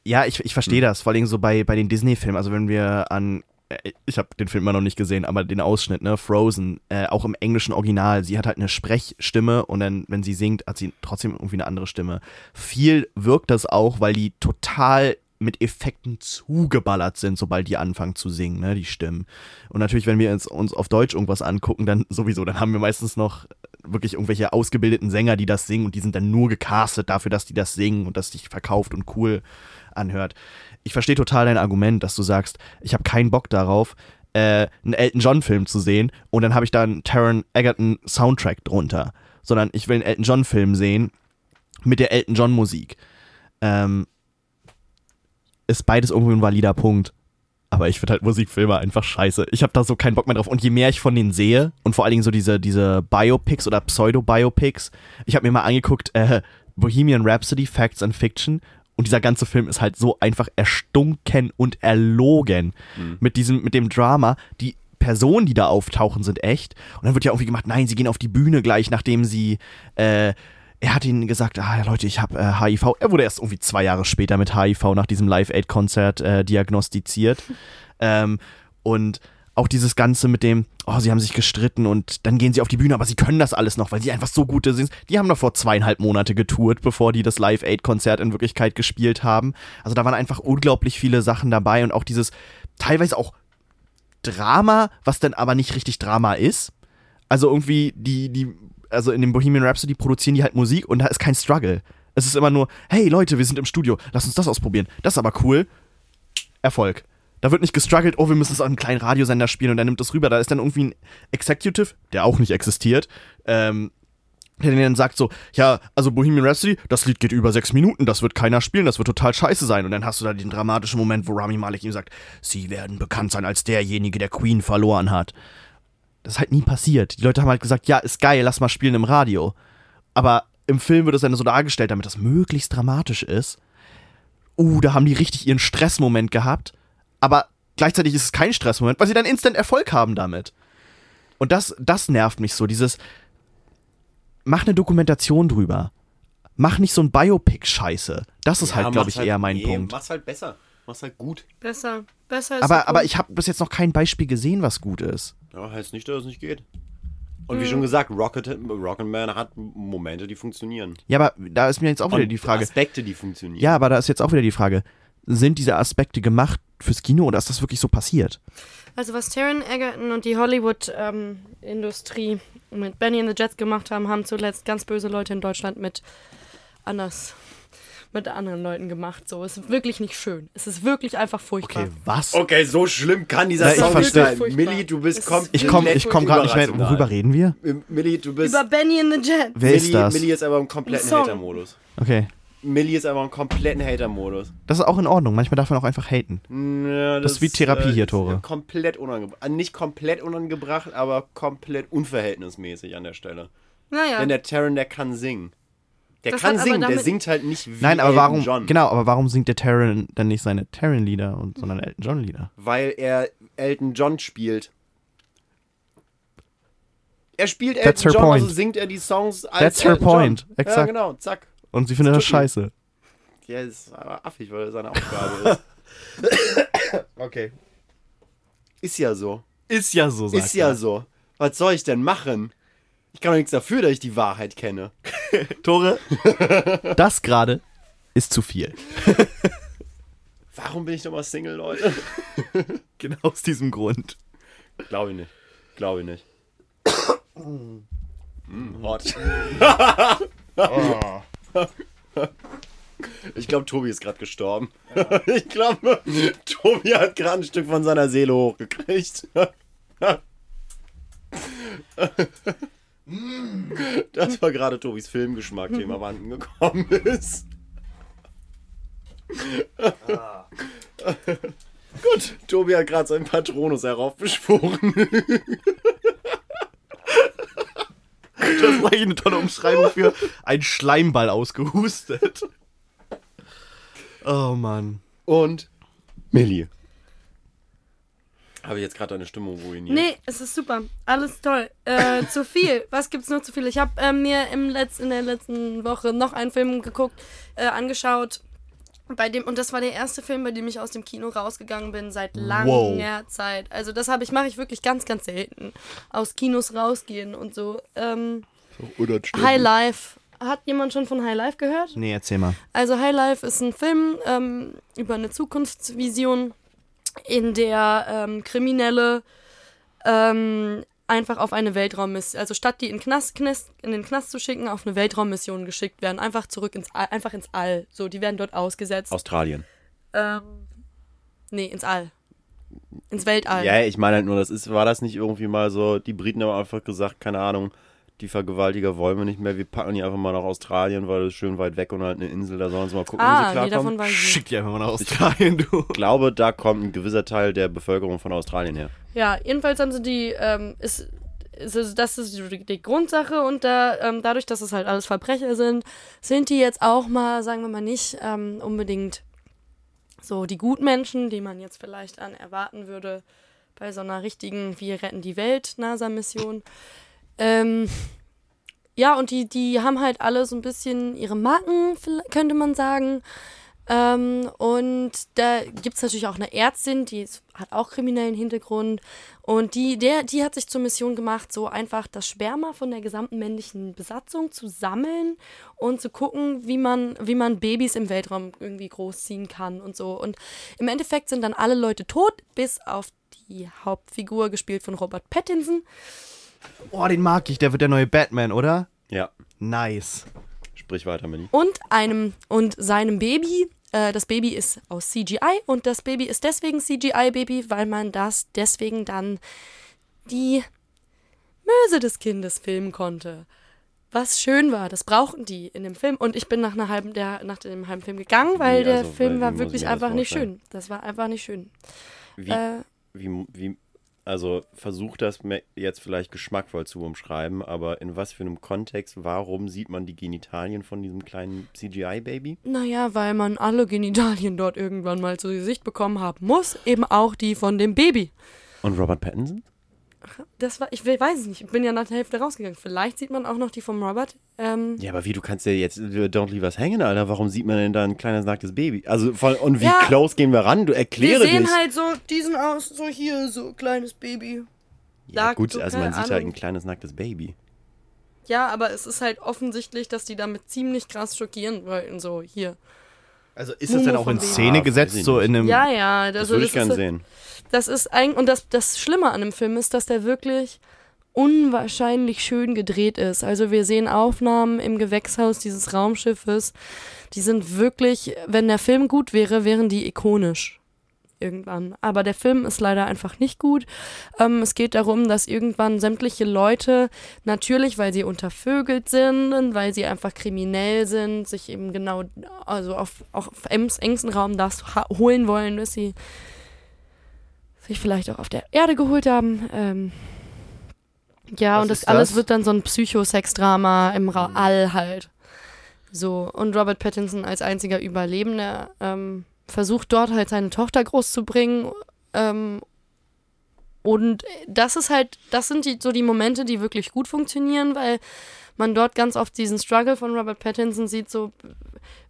[SPEAKER 3] ja, ich, ich verstehe das, vor allem so bei, bei den Disney-Filmen. Also wenn wir an, äh, ich habe den Film immer noch nicht gesehen, aber den Ausschnitt, ne, Frozen, äh, auch im englischen Original, sie hat halt eine Sprechstimme und dann, wenn sie singt, hat sie trotzdem irgendwie eine andere Stimme. Viel wirkt das auch, weil die total mit Effekten zugeballert sind, sobald die anfangen zu singen, ne, die Stimmen. Und natürlich, wenn wir uns, uns auf Deutsch irgendwas angucken, dann sowieso, dann haben wir meistens noch wirklich irgendwelche ausgebildeten Sänger, die das singen und die sind dann nur gecastet dafür, dass die das singen und dass sich verkauft und cool anhört. Ich verstehe total dein Argument, dass du sagst, ich habe keinen Bock darauf, äh, einen Elton John Film zu sehen und dann habe ich da einen Taron Egerton Soundtrack drunter, sondern ich will einen Elton John Film sehen mit der Elton John Musik. Ähm, ist beides irgendwo ein valider Punkt. Aber ich finde halt Musikfilme einfach scheiße. Ich habe da so keinen Bock mehr drauf. Und je mehr ich von denen sehe, und vor allen Dingen so diese, diese Biopics oder Pseudo-Biopics, ich habe mir mal angeguckt, äh, Bohemian Rhapsody, Facts and Fiction. Und dieser ganze Film ist halt so einfach erstunken und erlogen. Mit diesem, mit dem Drama. Die Personen, die da auftauchen, sind echt. Und dann wird ja irgendwie gemacht, nein, sie gehen auf die Bühne gleich, nachdem sie, äh, er hat ihnen gesagt, ah Leute, ich habe äh, HIV. Er wurde erst irgendwie zwei Jahre später mit HIV nach diesem Live-Aid-Konzert äh, diagnostiziert. ähm, und auch dieses Ganze mit dem, oh, sie haben sich gestritten und dann gehen sie auf die Bühne, aber sie können das alles noch, weil sie einfach so gute sind. Die haben doch vor zweieinhalb Monate getourt, bevor die das Live-Aid-Konzert in Wirklichkeit gespielt haben. Also da waren einfach unglaublich viele Sachen dabei und auch dieses teilweise auch Drama, was dann aber nicht richtig Drama ist. Also irgendwie die, die, also in dem Bohemian Rhapsody produzieren die halt Musik und da ist kein Struggle. Es ist immer nur, hey Leute, wir sind im Studio, lass uns das ausprobieren. Das ist aber cool. Erfolg. Da wird nicht gestruggelt, oh, wir müssen es an einen kleinen Radiosender spielen und dann nimmt das rüber. Da ist dann irgendwie ein Executive, der auch nicht existiert, ähm, der dann sagt so, ja, also Bohemian Rhapsody, das Lied geht über sechs Minuten, das wird keiner spielen, das wird total scheiße sein. Und dann hast du da den dramatischen Moment, wo Rami Malek ihm sagt, sie werden bekannt sein als derjenige, der Queen verloren hat. Das ist halt nie passiert. Die Leute haben halt gesagt, ja, ist geil, lass mal spielen im Radio. Aber im Film wird es dann so dargestellt, damit das möglichst dramatisch ist. Uh, da haben die richtig ihren Stressmoment gehabt. Aber gleichzeitig ist es kein Stressmoment, weil sie dann instant Erfolg haben damit. Und das, das nervt mich so, dieses mach eine Dokumentation drüber. Mach nicht so ein Biopic-Scheiße. Das ist halt, glaube ich, eher mein Punkt.
[SPEAKER 1] Mach's halt besser. Mach's halt gut.
[SPEAKER 2] Besser. Besser ist
[SPEAKER 3] Aber, aber ich habe bis jetzt noch kein Beispiel gesehen, was gut ist.
[SPEAKER 1] Ja, heißt nicht, dass es nicht geht. Und wie schon gesagt, Rocket, Rocketman hat Momente, die funktionieren.
[SPEAKER 3] Ja, aber da ist mir jetzt auch wieder
[SPEAKER 1] Und
[SPEAKER 3] die Frage.
[SPEAKER 1] Aspekte, die funktionieren.
[SPEAKER 3] Ja, aber da ist jetzt auch wieder die Frage. Sind diese Aspekte gemacht fürs Kino oder ist das wirklich so passiert?
[SPEAKER 2] Also was Taron Egerton und die Hollywood-Industrie mit Benny and the Jets gemacht haben, haben zuletzt ganz böse Leute in Deutschland mit anders, mit anderen Leuten gemacht. So, es ist wirklich nicht schön. Es ist wirklich einfach furchtbar.
[SPEAKER 3] Okay, was?
[SPEAKER 1] Okay, so schlimm kann dieser
[SPEAKER 3] Na,
[SPEAKER 1] Song nicht
[SPEAKER 3] verstehe.
[SPEAKER 1] sein. Millie, du bist komplett
[SPEAKER 3] Ich komme ich komm gerade nicht mehr. Worüber reden wir?
[SPEAKER 1] Millie, du bist.
[SPEAKER 2] Über Benny and the Jets.
[SPEAKER 3] Wer ist
[SPEAKER 1] Millie,
[SPEAKER 3] das?
[SPEAKER 1] Millie ist aber im kompletten. Hater-Modus.
[SPEAKER 3] Okay.
[SPEAKER 1] Millie ist aber im kompletten Hater-Modus.
[SPEAKER 3] Das ist auch in Ordnung. Manchmal darf man auch einfach haten.
[SPEAKER 1] Ja,
[SPEAKER 3] Das ist wie Therapie hier,
[SPEAKER 1] ist,
[SPEAKER 3] Tore.
[SPEAKER 1] äh, Komplett unangebracht. Nicht komplett unangebracht, aber komplett unverhältnismäßig an der Stelle.
[SPEAKER 2] Naja,
[SPEAKER 1] Denn der Taron, der kann singen. Der
[SPEAKER 2] Das
[SPEAKER 1] kann singen, der singt halt nicht wie
[SPEAKER 3] Nein, aber
[SPEAKER 1] Elton
[SPEAKER 3] warum?
[SPEAKER 1] John.
[SPEAKER 3] Genau, aber warum singt der Taron dann nicht seine Taron-Lieder, und- sondern Elton John-Lieder?
[SPEAKER 1] Weil er Elton John spielt. Er spielt
[SPEAKER 3] That's
[SPEAKER 1] Elton
[SPEAKER 3] her
[SPEAKER 1] John,
[SPEAKER 3] point.
[SPEAKER 1] also singt er die Songs als
[SPEAKER 3] That's her
[SPEAKER 1] Elton
[SPEAKER 3] point.
[SPEAKER 1] John.
[SPEAKER 3] Exakt.
[SPEAKER 1] Ja, genau, zack.
[SPEAKER 3] Und sie findet das
[SPEAKER 1] Tutti.
[SPEAKER 3] scheiße.
[SPEAKER 1] Ja, ist aber affig, weil das seine Aufgabe ist.
[SPEAKER 3] Okay.
[SPEAKER 1] Ist ja so.
[SPEAKER 3] Ist ja so, sagt
[SPEAKER 1] Ist ja
[SPEAKER 3] er.
[SPEAKER 1] so. Was soll ich denn machen? Ich kann doch nichts dafür, dass ich die Wahrheit kenne.
[SPEAKER 3] Tore, das gerade ist zu viel.
[SPEAKER 1] Warum bin ich nochmal Single, Leute?
[SPEAKER 3] Genau aus diesem Grund.
[SPEAKER 1] Glaube ich nicht. Glaube ich nicht. mm, hot. Ich glaube, Tobi ist gerade gestorben. Ich glaube, Tobi hat gerade ein Stück von seiner Seele hochgekriegt. Das war gerade Tobis Filmgeschmack, dem abhanden gekommen ist. Gut, Tobi hat gerade seinen Patronus heraufbeschworen.
[SPEAKER 3] Das war eine tolle Umschreibung für ein Schleimball ausgehustet. Oh Mann.
[SPEAKER 1] Und Millie. Habe ich jetzt gerade deine Stimmung ruiniert?
[SPEAKER 2] Nee, es ist super. Alles toll. Äh, zu viel. Was gibt's noch zu viel? Ich habe äh, mir im Letz-, in der letzten Woche noch einen Film geguckt, äh, angeschaut. Bei dem, und das war der erste Film, bei dem ich aus dem Kino rausgegangen bin seit langer
[SPEAKER 3] Wow.
[SPEAKER 2] Zeit. Also das habe ich, mache ich wirklich ganz, ganz selten. Aus Kinos rausgehen und so. Ähm, High Life Hat jemand schon von High Life gehört?
[SPEAKER 3] Nee, erzähl mal.
[SPEAKER 2] Also High Life ist ein Film ähm, über eine Zukunftsvision, in der ähm, Kriminelle ähm, einfach auf eine Weltraummission, also statt die in, Knast, Knast, in den Knast zu schicken, auf eine Weltraummission geschickt werden, einfach zurück ins All, einfach ins All. So, die werden dort ausgesetzt.
[SPEAKER 1] Australien.
[SPEAKER 2] ähm, nee, ins All. Ins Weltall.
[SPEAKER 1] Ja, ich meine halt nur, das ist, war das nicht irgendwie mal so, die Briten haben einfach gesagt, keine Ahnung, die Vergewaltiger wollen wir nicht mehr, wir packen die einfach mal nach Australien, weil das ist schön weit weg und halt eine Insel, da sollen sie mal gucken, wie sie
[SPEAKER 2] ah, nee,
[SPEAKER 1] klarkommen.
[SPEAKER 2] nicht.
[SPEAKER 3] Schick die einfach mal nach Australien, du.
[SPEAKER 1] Ich glaube, da kommt ein gewisser Teil der Bevölkerung von Australien her.
[SPEAKER 2] Ja, jedenfalls haben sie die, ähm, ist, ist, ist, das ist die, die Grundsache und da, ähm, dadurch, dass es halt alles Verbrecher sind, sind die jetzt auch mal, sagen wir mal nicht ähm, unbedingt so die Gutmenschen, die man jetzt vielleicht an erwarten würde bei so einer richtigen Wir retten die Welt NASA-Mission. Ähm, ja, und die, die haben halt alle so ein bisschen ihre Macken, könnte man sagen. Ähm, und da gibt es natürlich auch eine Ärztin, die hat auch kriminellen Hintergrund. Und die, der, die hat sich zur Mission gemacht, so einfach das Sperma von der gesamten männlichen Besatzung zu sammeln und zu gucken, wie man, wie man Babys im Weltraum irgendwie großziehen kann und so. Und im Endeffekt sind dann alle Leute tot, bis auf die Hauptfigur, gespielt von Robert Pattinson.
[SPEAKER 3] Oh, den mag ich. Der wird der neue Batman, oder?
[SPEAKER 1] Ja,
[SPEAKER 3] Nice.
[SPEAKER 1] sprich weiter, Millie.
[SPEAKER 2] und einem und seinem Baby. Äh, das Baby ist aus CGI und das Baby ist deswegen CGI-Baby, weil man das deswegen dann die Möse des Kindes filmen konnte. Was schön war, das brauchten die in dem Film. Und ich bin nach einer halben, der, nach dem halben Film gegangen, weil der
[SPEAKER 1] also,
[SPEAKER 2] Film
[SPEAKER 1] weil-
[SPEAKER 2] war wirklich einfach nicht schön. Das war einfach nicht schön.
[SPEAKER 1] Wie,
[SPEAKER 2] Äh,
[SPEAKER 1] wie, wie, also versuch das jetzt vielleicht geschmackvoll zu umschreiben, aber in was für einem Kontext, warum sieht man die Genitalien von diesem kleinen CGI-Baby?
[SPEAKER 2] naja, weil man alle Genitalien dort irgendwann mal zu Gesicht bekommen haben muss. Eben auch die von dem Baby.
[SPEAKER 1] Und Robert Pattinson?
[SPEAKER 2] Das war, ich weiß es nicht, ich bin ja nach der Hälfte rausgegangen. Vielleicht sieht man auch noch die vom Robert. Ähm,
[SPEAKER 1] Ja, aber wie, du kannst ja jetzt äh, Don't Leave Us Hanging, Alter. Warum sieht man denn da ein kleines nacktes Baby? Also, und wie
[SPEAKER 2] Ja.
[SPEAKER 1] close gehen wir ran? Du
[SPEAKER 2] wir
[SPEAKER 1] erkläre
[SPEAKER 2] sehen
[SPEAKER 1] dich.
[SPEAKER 2] halt so diesen aus, so hier, so kleines Baby.
[SPEAKER 1] ja,
[SPEAKER 2] Sagt
[SPEAKER 1] gut,
[SPEAKER 2] so,
[SPEAKER 1] also man sieht halt
[SPEAKER 2] Ahnung.
[SPEAKER 1] ein kleines nacktes Baby.
[SPEAKER 2] Ja, aber es ist halt offensichtlich, dass die damit ziemlich krass schockieren wollten, so hier.
[SPEAKER 3] Also ist
[SPEAKER 2] Mumu
[SPEAKER 3] das denn auch
[SPEAKER 2] von
[SPEAKER 3] in. Szene
[SPEAKER 1] Ah,
[SPEAKER 3] gesetzt, so in einem.
[SPEAKER 2] Ja, ja,
[SPEAKER 1] Das
[SPEAKER 2] also
[SPEAKER 1] würde ich
[SPEAKER 2] das
[SPEAKER 1] gern
[SPEAKER 2] ist,
[SPEAKER 1] sehen.
[SPEAKER 2] das ist eigentlich, und das, das Schlimme an dem Film ist, dass der wirklich unwahrscheinlich schön gedreht ist. Also wir sehen Aufnahmen im Gewächshaus dieses Raumschiffes, die sind wirklich, wenn der Film gut wäre, wären die ikonisch. Irgendwann. Aber der Film ist leider einfach nicht gut. Ähm, es geht darum, dass irgendwann sämtliche Leute, natürlich, weil sie untervögelt sind und weil sie einfach kriminell sind, sich eben genau, also auf, auch auf ems- engsten Raum das holen wollen, was sie sich vielleicht auch auf der Erde geholt haben. Ähm, ja,
[SPEAKER 3] Was
[SPEAKER 2] und das
[SPEAKER 3] ist
[SPEAKER 2] alles
[SPEAKER 3] das?
[SPEAKER 2] wird dann so ein Psychosex-Drama im Ra All halt. So, und Robert Pattinson als einziger Überlebender ähm, versucht dort halt seine Tochter großzubringen. Ähm, und das ist halt, das sind die, so die Momente, die wirklich gut funktionieren, weil man dort ganz oft diesen Struggle von Robert Pattinson sieht, so,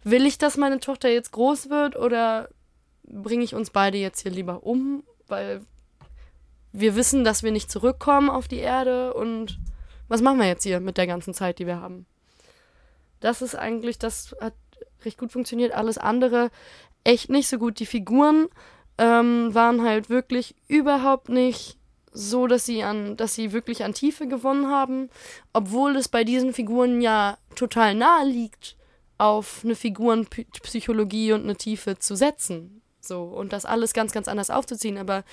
[SPEAKER 2] will ich, dass meine Tochter jetzt groß wird oder bringe ich uns beide jetzt hier lieber um, weil wir wissen, dass wir nicht zurückkommen auf die Erde und was machen wir jetzt hier mit der ganzen Zeit, die wir haben? Das ist eigentlich, das hat recht gut funktioniert. Alles andere echt nicht so gut. Die Figuren ähm, waren halt wirklich überhaupt nicht so, dass sie an, dass sie wirklich an Tiefe gewonnen haben, obwohl es bei diesen Figuren ja total nahe liegt, auf eine Figurenpsychologie und eine Tiefe zu setzen. So, und das alles ganz, ganz anders aufzuziehen. Aber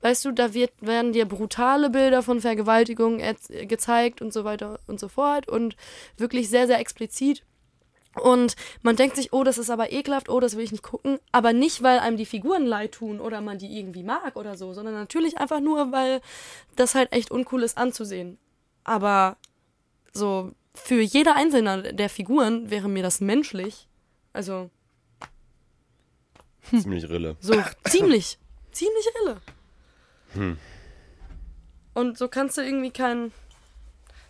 [SPEAKER 2] weißt du, da wird, werden dir brutale Bilder von Vergewaltigung erz- gezeigt und so weiter und so fort und wirklich sehr, sehr explizit. Und man denkt sich, oh, das ist aber ekelhaft, oh, das will ich nicht gucken. Aber nicht, weil einem die Figuren leid tun oder man die irgendwie mag oder so, sondern natürlich einfach nur, weil das halt echt uncool ist anzusehen. Aber so für jede einzelne der Figuren wäre mir das menschlich, also
[SPEAKER 1] Ziemlich Rille.
[SPEAKER 2] so ziemlich, ziemlich irre. Und so kannst du irgendwie keinen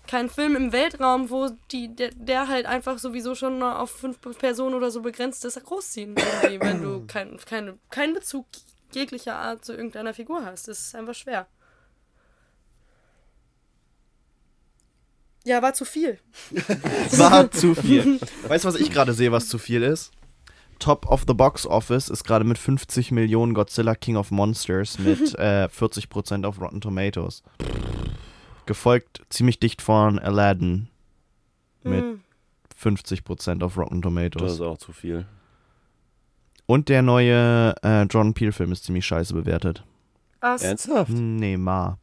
[SPEAKER 2] kein Film im Weltraum, wo die, der, der halt einfach sowieso schon nur auf fünf Personen oder so begrenzt ist, großziehen. Wenn du kein, keine, keinen Bezug jeglicher Art zu irgendeiner Figur hast. Das ist einfach schwer. Ja, war zu viel.
[SPEAKER 3] War zu viel. Weißt du, was ich gerade sehe, was zu viel ist? Top of the Box Office ist gerade mit 50 Millionen Godzilla King of Monsters mit äh, 40% auf Rotten Tomatoes. Gefolgt ziemlich dicht von Aladdin mit
[SPEAKER 2] Hm.
[SPEAKER 3] 50% auf Rotten
[SPEAKER 1] Das
[SPEAKER 3] Tomatoes.
[SPEAKER 1] ist auch zu viel.
[SPEAKER 3] Und der neue äh, John Peel-Film ist ziemlich scheiße bewertet.
[SPEAKER 2] Aus.
[SPEAKER 1] Ernsthaft?
[SPEAKER 3] Hm, Nee, Ma.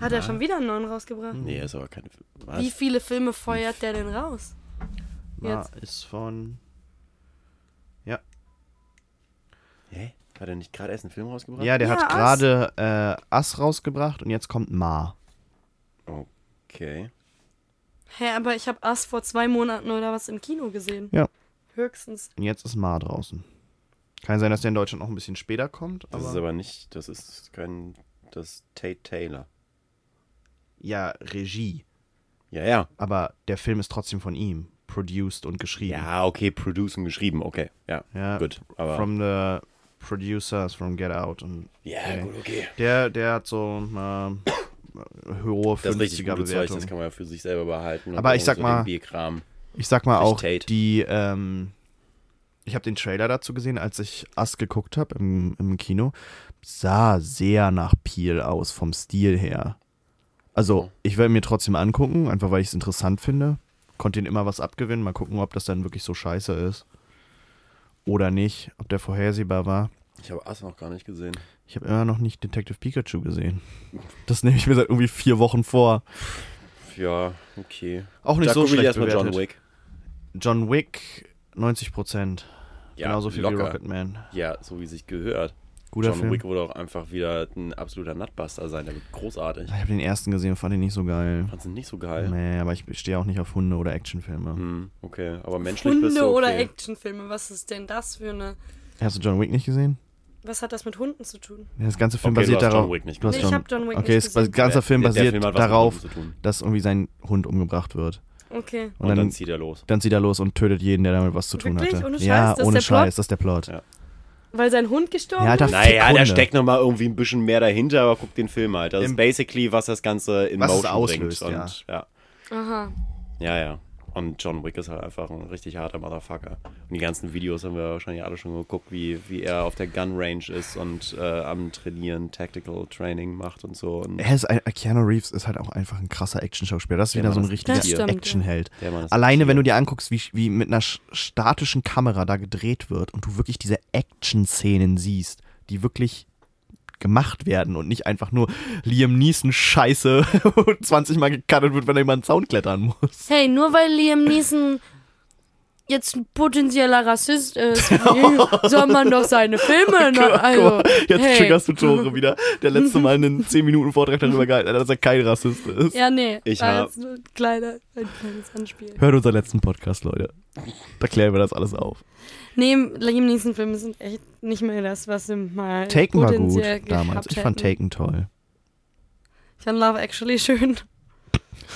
[SPEAKER 2] Hat er schon wieder einen neuen rausgebracht?
[SPEAKER 1] Nee, ist aber keine. Was?
[SPEAKER 2] Wie viele Filme feuert der denn raus?
[SPEAKER 3] Ma
[SPEAKER 2] Jetzt.
[SPEAKER 3] ist von.
[SPEAKER 1] Hä? Hat er nicht gerade erst einen Film rausgebracht?
[SPEAKER 3] Ja, der
[SPEAKER 2] Ja,
[SPEAKER 3] hat gerade äh, Ass rausgebracht und jetzt kommt Ma.
[SPEAKER 1] Okay.
[SPEAKER 2] Hä, aber ich habe Us vor zwei Monaten oder was im Kino gesehen.
[SPEAKER 3] Ja.
[SPEAKER 2] Höchstens.
[SPEAKER 3] Und jetzt ist Ma draußen. Kann sein, dass der in Deutschland noch ein bisschen später kommt.
[SPEAKER 1] Das
[SPEAKER 3] Aber
[SPEAKER 1] ist aber nicht. Das ist kein. Das ist Tate Taylor.
[SPEAKER 3] ja, Regie.
[SPEAKER 1] Ja, ja.
[SPEAKER 3] Aber der Film ist trotzdem von ihm. Produced und geschrieben.
[SPEAKER 1] Ja, okay, produced und geschrieben, okay. Ja,
[SPEAKER 3] Ja,
[SPEAKER 1] gut. Aber.
[SPEAKER 3] From the producers from Get Out. Und
[SPEAKER 1] ja,
[SPEAKER 3] okay.
[SPEAKER 1] gut, okay.
[SPEAKER 3] der, der hat so äh, hohe
[SPEAKER 1] Das richtig
[SPEAKER 3] 50er
[SPEAKER 1] gute Zeug, das
[SPEAKER 3] Bewertung.
[SPEAKER 1] kann man ja für sich selber behalten.
[SPEAKER 3] Aber ich sag
[SPEAKER 1] so
[SPEAKER 3] mal-
[SPEAKER 1] den B-Kram.
[SPEAKER 3] Ich sag mal auch,
[SPEAKER 1] Tate.
[SPEAKER 3] die, ähm, ich habe den Trailer dazu gesehen, als ich Us geguckt habe im, im Kino. Sah sehr nach Peel aus, vom Stil her. Also, ich werde mir trotzdem angucken, einfach weil ich es interessant finde. Konnte ihn immer was abgewinnen, mal gucken, ob das dann wirklich so scheiße ist. Oder nicht, ob der vorhersehbar war.
[SPEAKER 1] Ich habe Ass noch gar nicht gesehen.
[SPEAKER 3] Ich habe immer noch nicht Detective Pikachu gesehen. Das nehme ich mir seit irgendwie vier Wochen vor.
[SPEAKER 1] Ja, okay.
[SPEAKER 3] Auch nicht
[SPEAKER 1] da
[SPEAKER 3] so schlecht
[SPEAKER 1] erstmal
[SPEAKER 3] bewertet.
[SPEAKER 1] John Wick.
[SPEAKER 3] John Wick, 90 Prozent.
[SPEAKER 1] Ja,
[SPEAKER 3] Genauso viel
[SPEAKER 1] locker.
[SPEAKER 3] wie Rocketman.
[SPEAKER 1] Ja, so wie sich gehört.
[SPEAKER 3] Guter
[SPEAKER 1] John
[SPEAKER 3] Film.
[SPEAKER 1] Wick wurde auch einfach wieder ein absoluter Nutbuster sein. Der wird großartig.
[SPEAKER 3] Ich habe den ersten gesehen und fand ihn nicht so geil.
[SPEAKER 1] Fandst du nicht so geil?
[SPEAKER 3] Nee, aber ich stehe auch nicht auf Hunde oder Actionfilme.
[SPEAKER 1] Hm, okay, aber menschlich bist
[SPEAKER 2] Hunde
[SPEAKER 1] du okay.
[SPEAKER 2] oder Actionfilme, was ist denn das für eine.
[SPEAKER 3] Hast du John Wick nicht gesehen?
[SPEAKER 2] Was hat das mit Hunden zu tun?
[SPEAKER 3] Ja, Das ganze Film
[SPEAKER 1] Okay,
[SPEAKER 3] basiert darauf.
[SPEAKER 1] John Wick nicht
[SPEAKER 3] du hast
[SPEAKER 2] Nee, ich hab John Wick
[SPEAKER 3] okay,
[SPEAKER 2] nicht
[SPEAKER 3] das ganze Film basiert
[SPEAKER 1] Film
[SPEAKER 3] darauf, dass irgendwie sein Hund umgebracht wird.
[SPEAKER 2] Okay.
[SPEAKER 1] Und,
[SPEAKER 3] Und
[SPEAKER 1] dann,
[SPEAKER 3] dann-
[SPEAKER 1] zieht er los.
[SPEAKER 3] Dann zieht er los und tötet jeden, der damit was zu tun
[SPEAKER 2] Wirklich?
[SPEAKER 3] hatte.
[SPEAKER 2] Ohne Scheiß?
[SPEAKER 3] ja,
[SPEAKER 2] ist
[SPEAKER 3] ohne Scheiß,
[SPEAKER 2] Plot?
[SPEAKER 3] das ist der Plot.
[SPEAKER 1] Ja.
[SPEAKER 2] Weil sein Hund gestorben
[SPEAKER 3] Ja, Alter,
[SPEAKER 2] ist?
[SPEAKER 1] Naja, da steckt nochmal irgendwie ein bisschen mehr dahinter, aber guck den Film halt. Das ist
[SPEAKER 3] Im-
[SPEAKER 1] basically, was das Ganze in
[SPEAKER 3] Was
[SPEAKER 1] Motion
[SPEAKER 3] auslöst,
[SPEAKER 1] bringt.
[SPEAKER 3] ja.
[SPEAKER 1] Und, ja.
[SPEAKER 2] Aha.
[SPEAKER 1] Ja, ja. Und John Wick ist halt einfach ein richtig harter Motherfucker. Und die ganzen Videos haben wir wahrscheinlich alle schon geguckt, wie, wie er auf der Gun Range ist und äh, am Trainieren Tactical Training macht und so. Und
[SPEAKER 3] Er ist ein, Keanu Reeves ist halt auch einfach ein krasser Actionschauspieler. Das ist
[SPEAKER 1] Der
[SPEAKER 3] wieder so ein richtiger. Actionheld. Alleine, wenn du dir anguckst, wie, wie mit einer sch- statischen Kamera da gedreht wird und du wirklich diese Action-Szenen siehst, die wirklich gemacht werden und nicht einfach nur Liam Neeson Scheiße 20 Mal gecuttet wird, wenn er über einen Zaun klettern muss.
[SPEAKER 2] Hey, nur weil Liam Neeson jetzt ein potenzieller Rassist ist, soll man doch seine Filme noch, also,
[SPEAKER 3] Jetzt
[SPEAKER 2] hey.
[SPEAKER 3] triggerst du Tore wieder. Der letzte Mal einen 10 Minuten Vortrag darüber gehalten hat, dass er kein Rassist ist.
[SPEAKER 2] Ja, nee,
[SPEAKER 1] Ich
[SPEAKER 2] war
[SPEAKER 1] hab-
[SPEAKER 2] jetzt nur ein, kleiner, ein kleines Anspiel.
[SPEAKER 3] Hört unseren letzten Podcast, Leute. Da klären wir das alles auf.
[SPEAKER 2] Nee, Liam Neeson-Filme sind echt nicht mehr das, was sie mal
[SPEAKER 3] Taken war gut damals. Ich fand. Taken toll.
[SPEAKER 2] Ich fand Love Actually schön.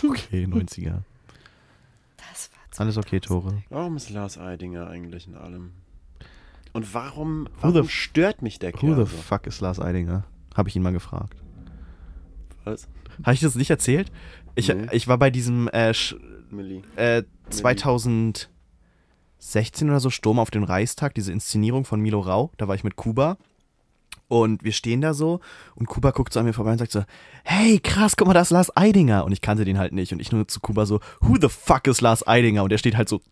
[SPEAKER 3] Okay, 90er.
[SPEAKER 2] Das war
[SPEAKER 3] Alles okay, Tore.
[SPEAKER 1] Warum ist Lars Eidinger eigentlich in allem? Und warum,
[SPEAKER 3] Who the
[SPEAKER 1] warum
[SPEAKER 3] f-
[SPEAKER 1] stört mich der
[SPEAKER 3] Who
[SPEAKER 1] Kerl
[SPEAKER 3] the
[SPEAKER 1] so?
[SPEAKER 3] fuck ist Lars Eidinger? Habe ich ihn mal gefragt.
[SPEAKER 1] Was?
[SPEAKER 3] Habe ich das nicht erzählt? Ich,
[SPEAKER 1] Nee.
[SPEAKER 3] ich war bei diesem äh, Sch-
[SPEAKER 1] Millie.
[SPEAKER 3] Äh, 2016 oder so Sturm auf den Reichstag, diese Inszenierung von Milo Rau. Da war ich mit Kuba. Und wir stehen da so und Kuba guckt so an mir vorbei und sagt so, hey, krass, guck mal, da ist Lars Eidinger. Und ich kannte den halt nicht. Und ich nur zu Kuba so, who the fuck is Lars Eidinger? Und der steht halt so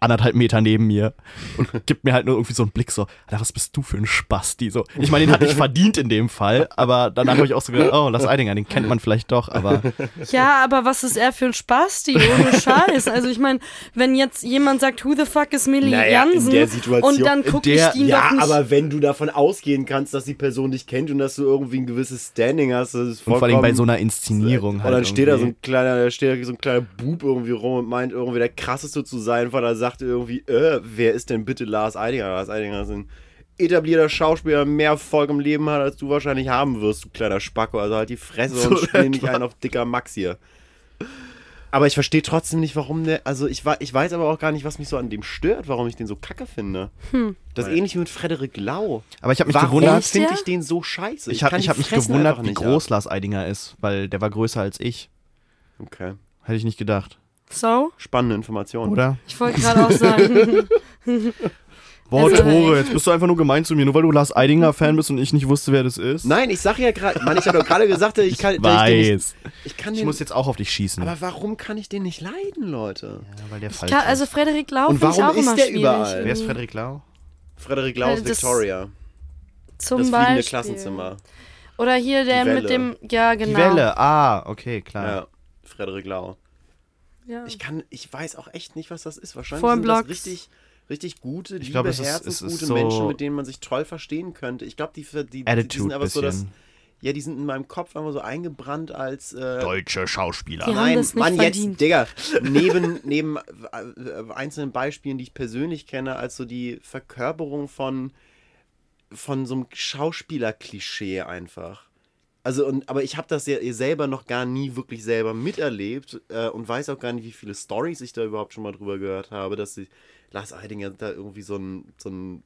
[SPEAKER 3] anderthalb Meter neben mir und gibt mir halt nur irgendwie so einen Blick so, Alter, was bist du für ein Spasti? So, ich meine, den hatte ich verdient in dem Fall, aber danach habe ich auch so gedacht, oh, Lars Eidinger, den kennt man vielleicht doch, aber
[SPEAKER 2] Ja, aber was ist er für ein Spasti? Ohne Scheiß. Also ich meine, wenn jetzt jemand sagt, who the fuck is Millie
[SPEAKER 1] Naja, in
[SPEAKER 2] Jansen?
[SPEAKER 1] der Situation-
[SPEAKER 2] und dann gucke
[SPEAKER 3] der-
[SPEAKER 2] ich ihn
[SPEAKER 1] Ja, aber wenn du davon ausgehen kannst, dass die Person dich kennt und dass du irgendwie ein gewisses Standing hast, das ist
[SPEAKER 3] und vor allem bei
[SPEAKER 1] vollkommen-
[SPEAKER 3] so einer Inszenierung
[SPEAKER 1] Und
[SPEAKER 3] halt.
[SPEAKER 1] dann steht da so ein kleiner, da steht da so ein kleiner Bub irgendwie rum und meint irgendwie der krasseste zu sein, weil er sagt irgendwie, äh, wer ist denn bitte Lars Eidinger? Lars Eidinger ist ein etablierter Schauspieler, der mehr Erfolg im Leben hat, als du wahrscheinlich haben wirst, du kleiner Spacko. Also halt die Fresse
[SPEAKER 3] So
[SPEAKER 1] und spiel nicht einen auf dicker Max hier. Aber ich verstehe trotzdem nicht, warum der. Also ich, ich weiß aber auch gar nicht, was mich so an dem stört, warum ich den so kacke finde. Das ist ähnlich wie mit Frederik Lau.
[SPEAKER 3] Aber ich habe mich
[SPEAKER 1] Warum
[SPEAKER 3] gewundert,
[SPEAKER 1] finde ich den so scheiße?
[SPEAKER 3] ich habe ich
[SPEAKER 1] die
[SPEAKER 3] hab mich gewundert, wie groß
[SPEAKER 1] ab.
[SPEAKER 3] Lars Eidinger ist, weil der war größer als ich.
[SPEAKER 1] Okay.
[SPEAKER 3] Hätte ich nicht gedacht.
[SPEAKER 2] So,
[SPEAKER 1] Spannende Information.
[SPEAKER 3] Oder?
[SPEAKER 2] ich wollte gerade auch sagen.
[SPEAKER 3] Boah,
[SPEAKER 2] Also-
[SPEAKER 3] Tore, jetzt bist du einfach nur gemein zu mir, nur weil du Lars Eidinger-Fan bist und ich nicht wusste, wer das ist.
[SPEAKER 1] Nein, ich sag ja gerade, Mann, ich habe doch gerade gesagt, ich kann, ich, den nicht,
[SPEAKER 3] weiß.
[SPEAKER 1] ich kann
[SPEAKER 3] Ich
[SPEAKER 1] den,
[SPEAKER 3] muss jetzt auch auf dich schießen.
[SPEAKER 1] aber warum kann ich den nicht leiden, Leute?
[SPEAKER 3] ja, weil der falsch
[SPEAKER 2] Klar, also
[SPEAKER 3] ist.
[SPEAKER 2] Frederik Lau
[SPEAKER 1] Und
[SPEAKER 2] finde ich
[SPEAKER 1] warum
[SPEAKER 2] auch
[SPEAKER 1] ist
[SPEAKER 2] immer
[SPEAKER 1] der
[SPEAKER 2] schwierig.
[SPEAKER 1] überall?
[SPEAKER 3] Wer ist. Frederik Lau?
[SPEAKER 1] Frederik Laus
[SPEAKER 2] Äh, das-
[SPEAKER 1] Victoria.
[SPEAKER 2] Zum
[SPEAKER 1] das fliegende
[SPEAKER 2] Beispiel.
[SPEAKER 1] Klassenzimmer.
[SPEAKER 2] Oder hier der mit dem, ja genau.
[SPEAKER 3] Die Welle, ah, okay, klar.
[SPEAKER 1] Ja, Frederik Lau.
[SPEAKER 2] Ja.
[SPEAKER 1] Ich kann, ich weiß auch echt nicht, was das ist. Wahrscheinlich
[SPEAKER 2] Vor
[SPEAKER 1] sind das
[SPEAKER 2] Blocks.
[SPEAKER 1] richtig, richtig gute, liebe,
[SPEAKER 3] glaub, es ist- es
[SPEAKER 1] herzensgute
[SPEAKER 3] ist so-
[SPEAKER 1] Menschen, mit denen man sich toll verstehen könnte. Ich glaube, die, die, die, die sind aber so das, ja, die sind in meinem Kopf einfach so eingebrannt als äh,
[SPEAKER 3] Deutsche Schauspieler.
[SPEAKER 2] Die
[SPEAKER 1] Nein,
[SPEAKER 2] das
[SPEAKER 1] Mann,
[SPEAKER 2] verdient.
[SPEAKER 1] jetzt, Digga, neben, neben äh, einzelnen Beispielen, die ich persönlich kenne, als so die Verkörperung von, von so einem Schauspieler-Klischee einfach. Also, und, aber ich habe das ja selber noch gar nie wirklich selber miterlebt äh, und weiß auch gar nicht, wie viele Stories ich da überhaupt schon mal drüber gehört habe, dass die, Lars Eidinger da irgendwie so ein, so ein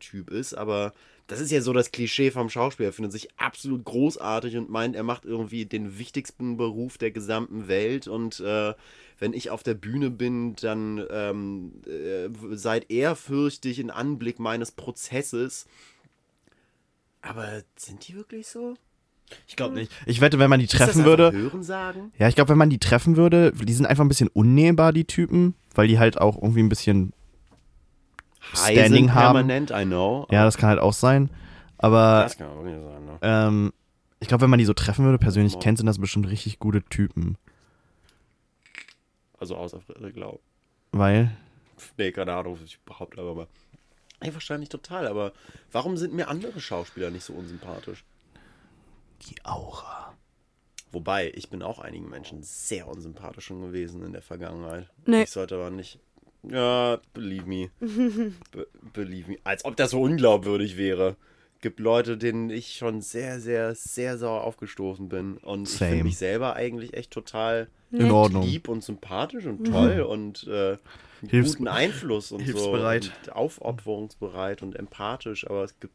[SPEAKER 1] Typ ist, aber das ist ja so das Klischee vom Schauspieler. Er findet sich absolut großartig und meint, er macht irgendwie den wichtigsten Beruf der gesamten Welt und äh, wenn ich auf der Bühne bin, dann ähm, äh, seid ehrfürchtig in Anblick meines Prozesses. Aber sind die wirklich so?
[SPEAKER 3] Ich glaube nicht. Ich wette, wenn man die treffen
[SPEAKER 1] einfach
[SPEAKER 3] würde.
[SPEAKER 1] Hören sagen?
[SPEAKER 3] Ja, ich glaube, wenn man die treffen würde, die sind einfach ein bisschen unnehmbar, die Typen, weil die halt auch irgendwie ein bisschen.
[SPEAKER 1] High
[SPEAKER 3] Standing haben.
[SPEAKER 1] permanent, I know.
[SPEAKER 3] Ja, das kann halt auch sein. Aber
[SPEAKER 1] das kann man wirklich sagen. Ne?
[SPEAKER 3] ähm, ich glaube, wenn man die so treffen würde, persönlich kennt, sind das bestimmt richtig gute Typen.
[SPEAKER 1] Also außer Frederik Lau.
[SPEAKER 3] Weil.
[SPEAKER 1] Nee, keine Ahnung, ich behaupte, aber. Ey, wahrscheinlich total, aber warum sind mir andere Schauspieler nicht so unsympathisch?
[SPEAKER 3] Die Aura.
[SPEAKER 1] Wobei, ich bin auch einigen Menschen sehr unsympathisch schon gewesen in der Vergangenheit.
[SPEAKER 2] Nee.
[SPEAKER 1] Ich sollte aber nicht. Ja, believe me. Be believe me. Als ob das so unglaubwürdig wäre. Gibt Leute, denen ich schon sehr, sehr, sehr sauer aufgestoßen bin. Und ich
[SPEAKER 3] Same.
[SPEAKER 1] finde mich selber eigentlich echt total
[SPEAKER 3] In
[SPEAKER 2] Nett.
[SPEAKER 3] Ordnung.
[SPEAKER 1] lieb und sympathisch und toll und äh,
[SPEAKER 3] Hilfs-
[SPEAKER 1] guten Einfluss und
[SPEAKER 3] hilfsbereit.
[SPEAKER 1] so. Und aufopferungsbereit und empathisch. Aber es gibt,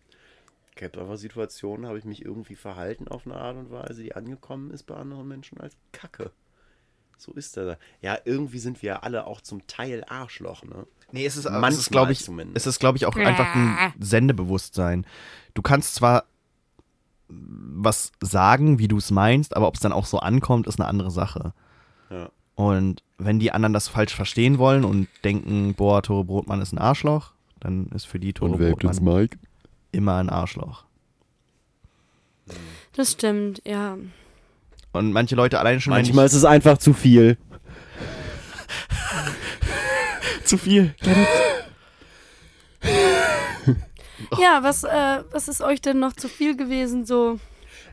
[SPEAKER 1] gibt einfach Situationen, habe ich mich irgendwie verhalten auf eine Art und Weise, die angekommen ist bei anderen Menschen als Kacke. So ist das. Ja, irgendwie sind wir ja alle auch zum Teil Arschloch, ne?
[SPEAKER 3] Nee, es ist,
[SPEAKER 1] Manchmal
[SPEAKER 3] es ist glaube ich,
[SPEAKER 1] zumindest.
[SPEAKER 3] es ist, glaube ich, auch einfach ein Sendebewusstsein. Du kannst zwar was sagen, wie du es meinst, aber ob es dann auch so ankommt, ist eine andere Sache.
[SPEAKER 1] Ja.
[SPEAKER 3] Und wenn die anderen das falsch verstehen wollen und denken, boah, Tore Brotmann ist ein Arschloch, dann ist für die Tore Brotmann
[SPEAKER 1] Mike?
[SPEAKER 3] Immer ein Arschloch.
[SPEAKER 2] Das stimmt, ja.
[SPEAKER 3] Und manche Leute allein schon,
[SPEAKER 1] Manchmal ist es einfach zu viel.
[SPEAKER 3] zu viel.
[SPEAKER 2] Ja, was, äh, was ist euch denn noch zu viel gewesen so?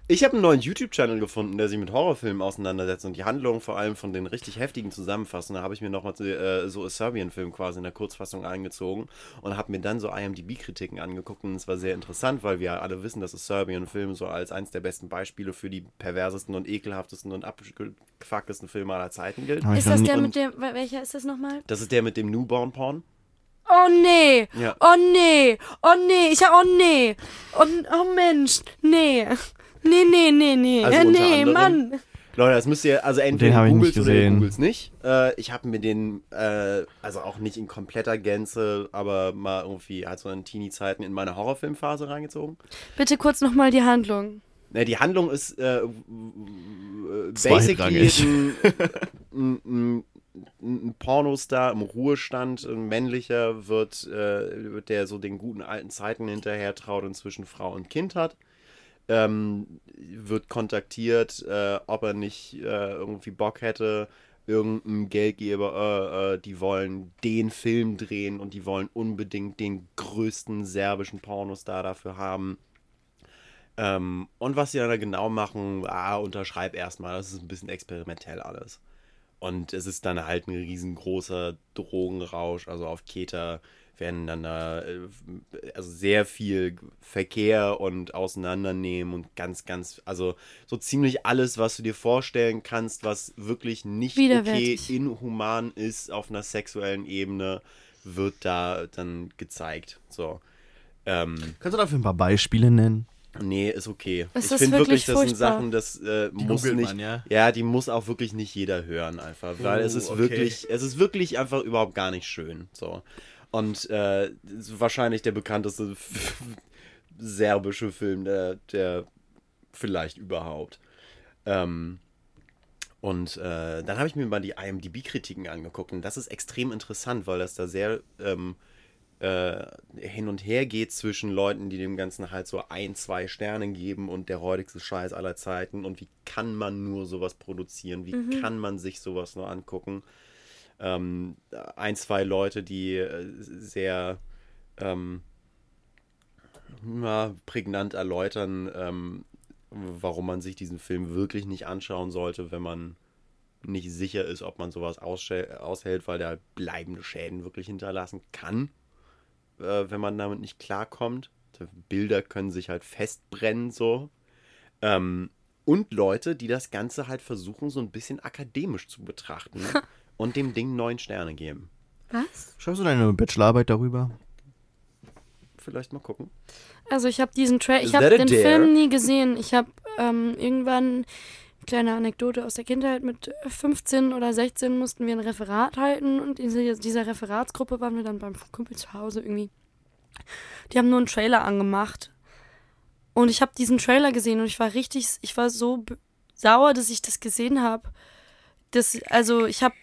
[SPEAKER 1] Ich habe einen neuen YouTube-Channel gefunden, der sich mit Horrorfilmen auseinandersetzt und die Handlung vor allem von den richtig heftigen zusammenfassen. Da habe ich mir nochmal äh, so a Serbian-Film quasi in der Kurzfassung eingezogen und habe mir dann so IMDb-Kritiken angeguckt und es war sehr interessant, weil wir ja alle wissen, dass a Serbian-Film so als eins der besten Beispiele für die perversesten und ekelhaftesten und abgefucktesten Filme aller Zeiten gilt.
[SPEAKER 2] Ist das der
[SPEAKER 1] und-
[SPEAKER 2] mit dem, wel- welcher ist das nochmal?
[SPEAKER 1] Das ist der mit dem Newborn-Porn.
[SPEAKER 2] Oh nee,
[SPEAKER 1] Ja.
[SPEAKER 2] oh nee, oh nee, ich hab, oh nee, oh, oh Mensch, nee, nee, nee, nee, nee,
[SPEAKER 1] Also
[SPEAKER 2] äh,
[SPEAKER 1] unter
[SPEAKER 2] nee,
[SPEAKER 1] anderem-
[SPEAKER 2] Mann.
[SPEAKER 1] Leute, das müsst ihr, also entweder
[SPEAKER 3] ich
[SPEAKER 1] googelt
[SPEAKER 3] nicht
[SPEAKER 1] oder ihr
[SPEAKER 3] gesehen.
[SPEAKER 1] googelt nicht. Äh, ich habe mir den, äh, also auch nicht in kompletter Gänze, aber mal irgendwie halt so in Teenie-Zeiten in meine Horrorfilmphase reingezogen.
[SPEAKER 2] Bitte kurz nochmal die Handlung.
[SPEAKER 1] Ne, die Handlung ist äh, basically ein, ein, ein, ein Pornostar im Ruhestand, ein männlicher, wird, äh, wird der so den guten alten Zeiten hinterher traut und zwischen Frau und Kind hat. Ähm, wird kontaktiert, äh, ob er nicht äh, irgendwie Bock hätte, irgendein Geldgeber, äh, äh, die wollen den Film drehen und die wollen unbedingt den größten serbischen Pornostar dafür haben. Ähm, und was sie dann da genau machen, ah, unterschreib erstmal, das ist ein bisschen experimentell alles. Und es ist dann halt ein riesengroßer Drogenrausch, also auf Keter werden dann da äh, also sehr viel Verkehr und Auseinandernehmen und ganz, ganz, also so ziemlich alles, was du dir vorstellen kannst, was wirklich nicht okay, inhuman ist auf einer sexuellen Ebene, wird da dann gezeigt. So. Ähm,
[SPEAKER 3] Kannst du dafür ein paar Beispiele nennen?
[SPEAKER 1] Nee, ist okay.
[SPEAKER 2] Es
[SPEAKER 1] ich finde wirklich, das sind
[SPEAKER 2] furchtbar.
[SPEAKER 1] Sachen, das äh, muss nicht.
[SPEAKER 3] man, ja?
[SPEAKER 1] ja, die muss auch wirklich nicht jeder hören, einfach. Weil es
[SPEAKER 3] Oh,
[SPEAKER 1] ist
[SPEAKER 3] okay.
[SPEAKER 1] wirklich, es ist wirklich einfach überhaupt gar nicht schön. So. Und äh, wahrscheinlich der bekannteste serbische Film, der, der vielleicht überhaupt. Ähm, und äh, dann habe ich mir mal die IMDb-Kritiken angeguckt und das ist extrem interessant, weil das da sehr ähm, äh, hin und her geht zwischen Leuten, die dem Ganzen halt so ein, zwei Sterne geben und der räudigste Scheiß aller Zeiten und wie kann man nur sowas produzieren, wie kann man sich sowas nur angucken. Ähm, ein, zwei Leute, die äh, sehr ähm, ja, prägnant erläutern, ähm, warum man sich diesen Film wirklich nicht anschauen sollte, wenn man nicht sicher ist, ob man sowas aushält, weil der bleibende Schäden wirklich hinterlassen kann, äh, wenn man damit nicht klarkommt. Die Bilder können sich halt festbrennen, so. Ähm, und Leute, die das Ganze halt versuchen, so ein bisschen akademisch zu betrachten und dem Ding neun Sterne geben.
[SPEAKER 2] Was?
[SPEAKER 3] Schreibst du deine Bachelorarbeit darüber?
[SPEAKER 1] Vielleicht mal gucken.
[SPEAKER 2] Also ich habe diesen Trailer, ich habe den
[SPEAKER 1] dare?
[SPEAKER 2] Film nie gesehen. Ich habe ähm, irgendwann kleine Anekdote aus der Kindheit mit 15 oder 16 mussten wir ein Referat halten und in dieser- Referatsgruppe waren wir dann beim Kumpel zu Hause irgendwie. Die haben nur einen Trailer angemacht und ich habe diesen Trailer gesehen und ich war richtig, ich war so sauer, dass ich das gesehen habe. Das, also ich habe,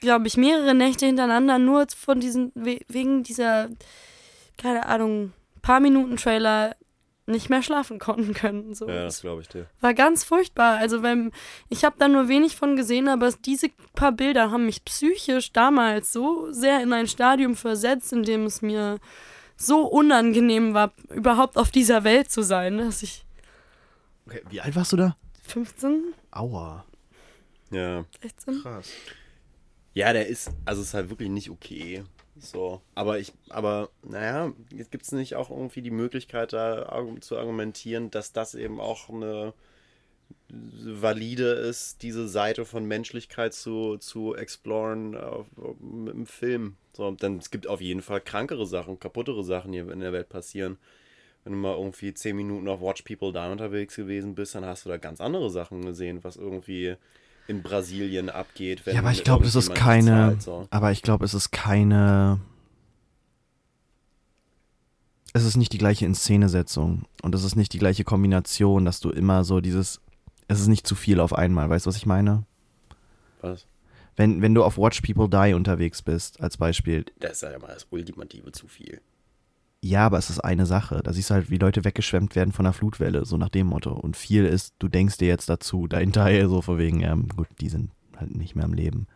[SPEAKER 2] glaube ich, mehrere Nächte hintereinander nur von diesen we- wegen dieser keine Ahnung, paar Minuten Trailer nicht mehr schlafen konnten können. So.
[SPEAKER 1] Ja, das glaube ich dir.
[SPEAKER 2] War ganz furchtbar. Also wenn, ich habe da nur wenig von gesehen, aber diese paar Bilder haben mich psychisch damals so sehr in ein Stadium versetzt, in dem es mir so unangenehm war, überhaupt auf dieser Welt zu sein, dass ich
[SPEAKER 3] Okay, wie alt warst du da?
[SPEAKER 2] 15,
[SPEAKER 3] Aua.
[SPEAKER 1] Ja.
[SPEAKER 2] 16.
[SPEAKER 3] Krass.
[SPEAKER 1] Ja, der ist, also ist halt wirklich nicht okay. So. Aber ich, aber, naja, gibt es nicht auch irgendwie die Möglichkeit, da zu argumentieren, dass das eben auch eine valide ist, diese Seite von Menschlichkeit zu, zu exploren auf, im Film. So, denn es gibt auf jeden Fall krankere Sachen, kaputtere Sachen, die in der Welt passieren. Wenn du mal irgendwie zehn Minuten auf Watch People Die unterwegs gewesen bist, dann hast du da ganz andere Sachen gesehen, was irgendwie in Brasilien abgeht. Wenn
[SPEAKER 3] Ja, aber ich glaube, es ist keine.
[SPEAKER 1] zahlt, so.
[SPEAKER 3] Aber ich glaube, es ist keine. Es ist nicht die gleiche Inszenesetzung und es ist nicht die gleiche Kombination, dass du immer so dieses. Es ist nicht zu viel auf einmal, weißt du, was ich meine?
[SPEAKER 1] Was?
[SPEAKER 3] Wenn, wenn du auf Watch People Die unterwegs bist, als Beispiel,
[SPEAKER 1] Das ist ja mal das Ultimative zu viel.
[SPEAKER 3] Ja, aber es ist eine Sache. Da siehst du halt, wie Leute weggeschwemmt werden von einer Flutwelle, so nach dem Motto. Und viel ist, du denkst dir jetzt dazu, dahinter so von wegen, ja, gut, die sind halt nicht mehr am Leben.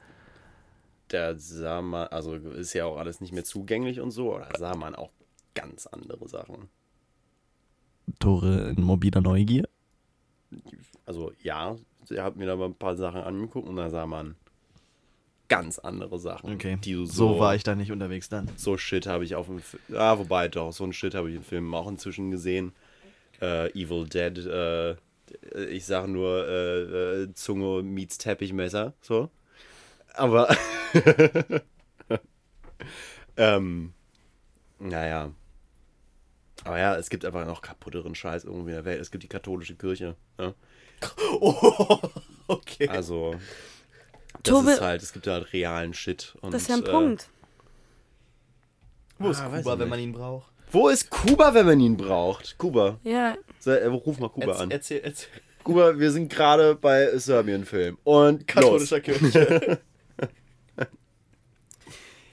[SPEAKER 1] Da sah man, also ist ja auch alles nicht mehr zugänglich und so, oder sah man auch ganz andere Sachen.
[SPEAKER 3] Tore in mobiler Neugier.
[SPEAKER 1] Also ja, ich habe mir da mal ein paar Sachen angeguckt und da sah man ganz andere Sachen.
[SPEAKER 3] Okay. So
[SPEAKER 1] so,
[SPEAKER 3] war ich da nicht unterwegs dann.
[SPEAKER 1] So Shit habe ich auf dem Film. Ah, wobei doch, so ein Shit habe ich im Film auch inzwischen gesehen. Äh, Evil Dead, äh, ich sage nur äh, äh, Zunge meets Teppichmesser, so. Aber ähm, naja. Aber ja, es gibt einfach noch kaputteren Scheiß irgendwie in der Welt. Es gibt die katholische Kirche. Ne?
[SPEAKER 3] Oh, okay.
[SPEAKER 1] Also, das
[SPEAKER 2] Tobi-
[SPEAKER 1] ist halt, es gibt halt realen Shit. Und,
[SPEAKER 2] Das ist ja ein
[SPEAKER 1] äh,
[SPEAKER 2] Punkt.
[SPEAKER 3] Wo ist
[SPEAKER 1] Ah,
[SPEAKER 3] Kuba, wenn man ihn braucht?
[SPEAKER 1] Wo ist Kuba, wenn man ihn braucht? Kuba.
[SPEAKER 2] Ja,
[SPEAKER 1] So, äh, ruf mal Kuba an.
[SPEAKER 3] Erzähl, erzähl.
[SPEAKER 1] Kuba, wir sind gerade bei Serbien-Film. Und
[SPEAKER 3] Katholischer. Kirche.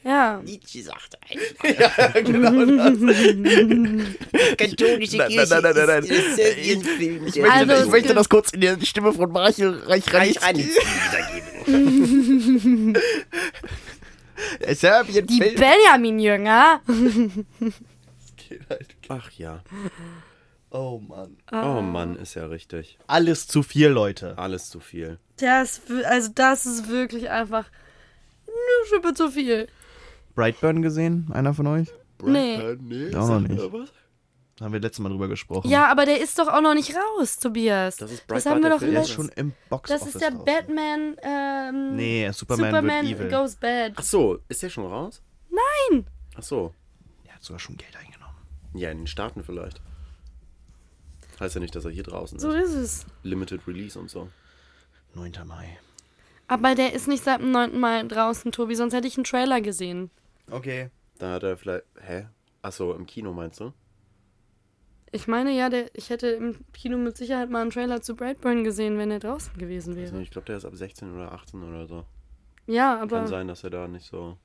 [SPEAKER 2] ja.
[SPEAKER 1] Nietzsche sagt
[SPEAKER 3] ja, genau das.
[SPEAKER 1] katholische
[SPEAKER 3] Nein, nein, nein, nein, nein, nein.
[SPEAKER 1] Serbien-Film.
[SPEAKER 3] Ich möchte,
[SPEAKER 2] Also,
[SPEAKER 3] ich möchte das kurz in der Stimme von Marchel Reich
[SPEAKER 1] Reich wiedergeben.
[SPEAKER 3] Der Serbien
[SPEAKER 2] Die Benjamin-Jünger.
[SPEAKER 1] Ach ja.
[SPEAKER 3] Oh Mann.
[SPEAKER 1] Oh Mann, ist ja richtig.
[SPEAKER 3] Alles zu viel, Leute.
[SPEAKER 1] Alles zu viel.
[SPEAKER 2] Das, also das ist wirklich einfach eine Schippe zu viel.
[SPEAKER 3] Brightburn gesehen? Einer von euch?
[SPEAKER 2] Nee.
[SPEAKER 1] Äh, nee,
[SPEAKER 3] Auch
[SPEAKER 1] sag
[SPEAKER 3] noch nicht.
[SPEAKER 1] mir was?
[SPEAKER 3] Haben wir letztes Mal drüber gesprochen.
[SPEAKER 2] Ja, aber der ist doch auch noch nicht raus, Tobias.
[SPEAKER 1] Das ist
[SPEAKER 2] das haben wir
[SPEAKER 1] der
[SPEAKER 2] doch.
[SPEAKER 3] Der ist schon im Box
[SPEAKER 2] Das ist der Batman. Ähm,
[SPEAKER 3] Nee, Superman,
[SPEAKER 2] Superman
[SPEAKER 3] wird evil.
[SPEAKER 2] Goes Bad.
[SPEAKER 1] Ach so, ist der schon raus?
[SPEAKER 2] Nein.
[SPEAKER 1] Ach so.
[SPEAKER 3] Der hat sogar schon Geld eingenommen.
[SPEAKER 1] Ja, in den Staaten vielleicht. Heißt ja nicht, dass er hier draußen
[SPEAKER 2] So
[SPEAKER 1] ist.
[SPEAKER 2] ist es.
[SPEAKER 1] Limited Release und so.
[SPEAKER 3] 9. Mai.
[SPEAKER 2] Aber der ist nicht seit dem 9. Mai draußen, Tobi, sonst hätte ich einen Trailer gesehen.
[SPEAKER 3] Okay.
[SPEAKER 1] Da hat er vielleicht. Hä? Achso, im Kino meinst du?
[SPEAKER 2] Ich meine ja, der, ich hätte im Kino mit Sicherheit mal einen Trailer zu Brightburn gesehen, wenn er draußen gewesen wäre.
[SPEAKER 1] nicht, Ich glaube, der ist ab 16 oder 18 oder so.
[SPEAKER 2] Ja,
[SPEAKER 1] Kann
[SPEAKER 2] aber
[SPEAKER 1] sein, dass er da nicht so.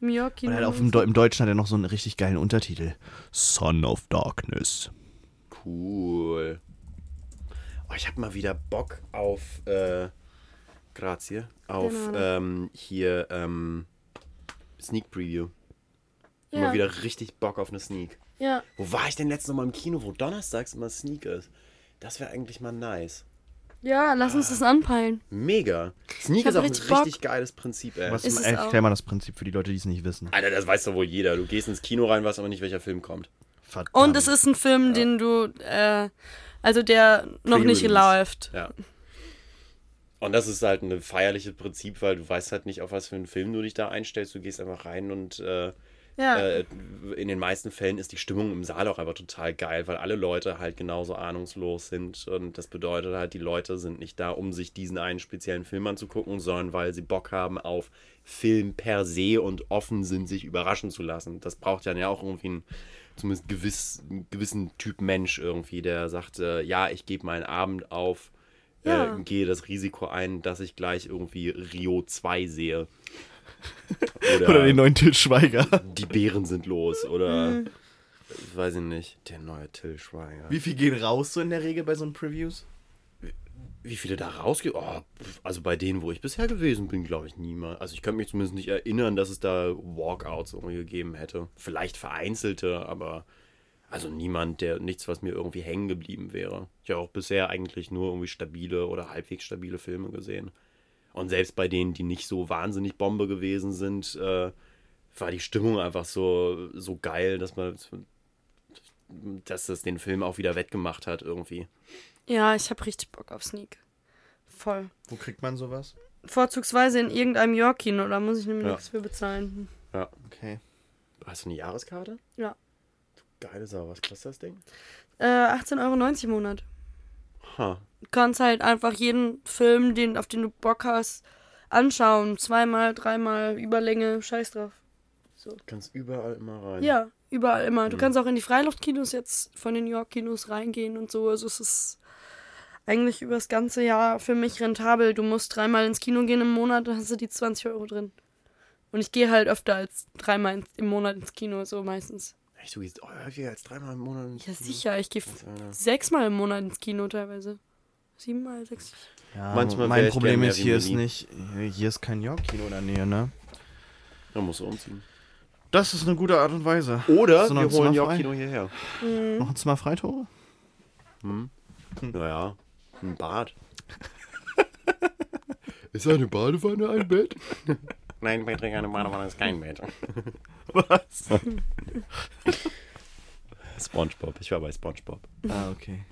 [SPEAKER 2] im York-Kino.
[SPEAKER 3] dem Deu- im Deutschen hat er noch so einen richtig geilen Untertitel. Son of Darkness.
[SPEAKER 1] Cool. Oh, ich habe mal wieder Bock auf. Äh, grazie. Auf
[SPEAKER 2] Genau.
[SPEAKER 1] ähm, hier ähm, Sneak Preview.
[SPEAKER 2] ja,
[SPEAKER 1] Mal wieder richtig Bock auf eine Sneak.
[SPEAKER 2] ja,
[SPEAKER 1] Wo war ich denn letztes Mal im Kino, wo donnerstags immer Sneak ist? Das wäre eigentlich mal nice.
[SPEAKER 2] ja, lass uns das anpeilen.
[SPEAKER 1] Mega. Sneak ist auch ein
[SPEAKER 2] richtig Bock.
[SPEAKER 1] richtig geiles Prinzip, ey.
[SPEAKER 3] Was,
[SPEAKER 2] Ist es
[SPEAKER 3] erklär mal das Prinzip für die Leute, die es nicht wissen.
[SPEAKER 1] Alter, das weiß doch wohl jeder. Du gehst ins Kino rein, weißt aber nicht, welcher Film kommt.
[SPEAKER 3] Verdammt.
[SPEAKER 2] Und es ist ein Film, den du, äh, also der noch nicht läuft.
[SPEAKER 1] Ja. Und das ist halt ein feierliches Prinzip, weil du weißt halt nicht, auf was für einen Film du dich da einstellst. Du gehst einfach rein und äh,
[SPEAKER 2] Ja,
[SPEAKER 1] äh, in den meisten Fällen ist die Stimmung im Saal auch einfach total geil, weil alle Leute halt genauso ahnungslos sind. Und das bedeutet halt, die Leute sind nicht da, um sich diesen einen speziellen Film anzugucken, sondern weil sie Bock haben auf Film per se und offen sind, sich überraschen zu lassen. Das braucht dann ja auch irgendwie einen, zumindest gewiss, einen gewissen Typ Mensch irgendwie, der sagt, äh, ja, ich gebe meinen Abend auf,
[SPEAKER 2] Ja.
[SPEAKER 1] äh, gehe das Risiko ein, dass ich gleich irgendwie Rio 2 sehe.
[SPEAKER 3] Oder den neuen Til Schweiger.
[SPEAKER 1] die Bären sind los oder
[SPEAKER 2] Mhm.
[SPEAKER 1] ich weiß ich nicht, der neue Till Schweiger. Wie,
[SPEAKER 3] viel gehen raus so in der Regel bei so einen Previews?
[SPEAKER 1] wie viele da rausgehen? Oh, also bei denen, wo ich bisher gewesen bin, glaube ich niemand. Also ich kann mich zumindest nicht erinnern, dass es da Walkouts irgendwie gegeben hätte. Vielleicht vereinzelte, aber also niemand, der nichts, was mir irgendwie hängen geblieben wäre. Ich habe auch bisher eigentlich nur irgendwie stabile oder halbwegs stabile Filme gesehen. Und selbst bei denen, die nicht so wahnsinnig Bombe gewesen sind, äh, war die Stimmung einfach so, so geil, dass man dass das den Film auch wieder wettgemacht hat irgendwie.
[SPEAKER 2] ja, ich habe richtig Bock auf Sneak. Voll.
[SPEAKER 3] Wo kriegt man sowas?
[SPEAKER 2] Vorzugsweise in irgendeinem York-Kino, da muss ich nämlich
[SPEAKER 1] Ja.
[SPEAKER 2] nichts für bezahlen.
[SPEAKER 1] Ja.
[SPEAKER 3] Okay.
[SPEAKER 1] Hast du eine Jahreskarte?
[SPEAKER 2] Ja.
[SPEAKER 1] Geile Sau, was kostet das Ding?
[SPEAKER 2] Äh, 18,90 Euro im Monat.
[SPEAKER 1] Ha.
[SPEAKER 2] Du kannst halt einfach jeden Film, den, auf den du Bock hast, anschauen. Zweimal, dreimal, Überlänge, scheiß drauf.
[SPEAKER 1] Du kannst überall immer rein.
[SPEAKER 2] Ja, überall immer. Du
[SPEAKER 1] Mhm.
[SPEAKER 2] kannst auch in die Freiluftkinos jetzt von den York-Kinos reingehen und so. Also es ist eigentlich über das ganze Jahr für mich rentabel. Du musst dreimal ins Kino gehen im Monat, dann hast du die 20 Euro drin. Und ich gehe halt öfter als dreimal im Monat ins Kino, so meistens.
[SPEAKER 1] Echt, du gehst oh, häufiger als dreimal im Monat ins
[SPEAKER 2] Ja,
[SPEAKER 1] Kino?
[SPEAKER 2] sicher. Ich gehe sechsmal im Monat ins Kino teilweise. Siebenmal, sechs.
[SPEAKER 3] Ja,
[SPEAKER 1] Manchmal
[SPEAKER 3] mein Problem ist, hier ist nicht, hier ist kein York-Kino in der Nähe, ne?
[SPEAKER 1] Da musst du umziehen.
[SPEAKER 3] Das ist eine gute Art und Weise.
[SPEAKER 1] Oder wir holen? York-Kino hierher.
[SPEAKER 3] Noch ein Zimmer frei, Tore?
[SPEAKER 1] Naja, ein Bad. ist eine Badewanne ein Bett? Nein, Patrick, eine Badewanne ist kein Bett.
[SPEAKER 3] Was?
[SPEAKER 1] Spongebob, ich war bei Spongebob.
[SPEAKER 3] ah, okay.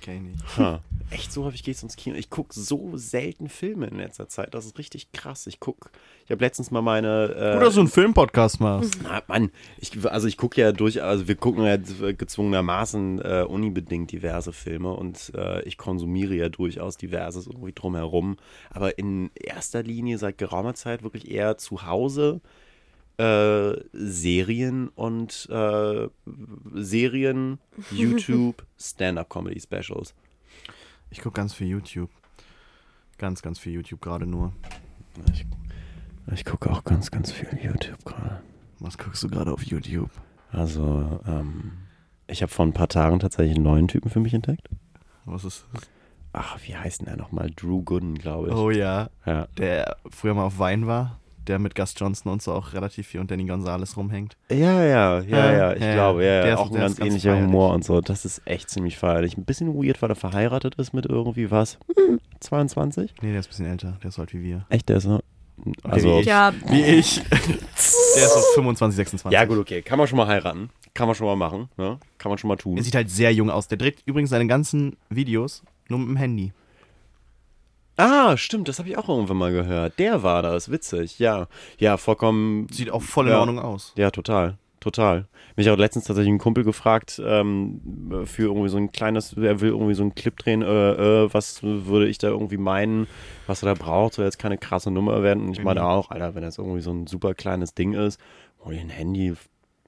[SPEAKER 3] Kenn ich.
[SPEAKER 1] Ha. Echt so häufig gehst du ins Kino. Ich gucke so selten Filme in letzter Zeit. Das ist richtig krass. Ich guck, ich habe letztens mal meine. Äh,
[SPEAKER 3] Oder so einen Filmpodcast machst.
[SPEAKER 1] Na, Mann, ich, also ich gucke ja durch, also wir gucken ja gezwungenermaßen äh, unibedingt diverse Filme und äh, ich konsumiere ja durchaus diverses irgendwie drumherum. Aber in erster Linie seit geraumer Zeit wirklich eher zu Hause äh, Serien und äh, Serien, YouTube, Stand-up-Comedy-Specials.
[SPEAKER 3] Ich gucke ganz viel YouTube. Ganz, ganz viel YouTube gerade nur.
[SPEAKER 1] Ich, ich gucke auch ganz, ganz viel YouTube gerade.
[SPEAKER 3] Was guckst du gerade auf YouTube?
[SPEAKER 1] Also, ähm, ich habe vor ein paar Tagen tatsächlich einen neuen Typen für mich entdeckt.
[SPEAKER 3] Was ist das?
[SPEAKER 1] Ach, wie heißt denn der nochmal? Drew Gooden, glaube ich.
[SPEAKER 3] Oh ja,
[SPEAKER 1] Ja.
[SPEAKER 3] der früher mal auf Wein war, der mit Gus Johnson und so auch relativ viel und Danny Gonzalez rumhängt.
[SPEAKER 1] ja, ja, ja, ja, ich
[SPEAKER 3] Ja,
[SPEAKER 1] glaube, ja,
[SPEAKER 3] der
[SPEAKER 1] ja.
[SPEAKER 3] ist-
[SPEAKER 1] auch ein ganz ähnlicher
[SPEAKER 3] feierlich.
[SPEAKER 1] Humor und so. Das ist echt ziemlich feierlich. Ein bisschen weird, weil er verheiratet ist mit irgendwie was? Hm, 22?
[SPEAKER 3] Nee, der ist ein bisschen älter, der ist so alt wie wir.
[SPEAKER 1] Echt, der ist so. Also,
[SPEAKER 3] wie ich.
[SPEAKER 2] Ja,
[SPEAKER 3] Wie ich. der ist so 25, 26.
[SPEAKER 1] ja, gut, okay. Kann man schon mal heiraten. Kann man schon mal machen. Ne? Kann man schon mal tun.
[SPEAKER 3] Er sieht halt sehr jung aus. Der dreht übrigens seine ganzen Videos nur mit dem Handy.
[SPEAKER 1] Ah, stimmt, das habe ich auch irgendwann mal gehört. Der war das, witzig, ja. Ja, vollkommen.
[SPEAKER 3] Sieht auch voll in
[SPEAKER 1] Ja.
[SPEAKER 3] Ordnung aus.
[SPEAKER 1] Ja, total. total. Mich hat letztens tatsächlich ein Kumpel gefragt, ähm, für irgendwie so ein kleines, er will irgendwie so einen Clip drehen, äh, äh, was würde ich da irgendwie meinen, was er da braucht, soll jetzt keine krasse Nummer werden. Und ich meine auch, Alter, wenn das irgendwie so ein super kleines Ding ist, hol dir ein Handy,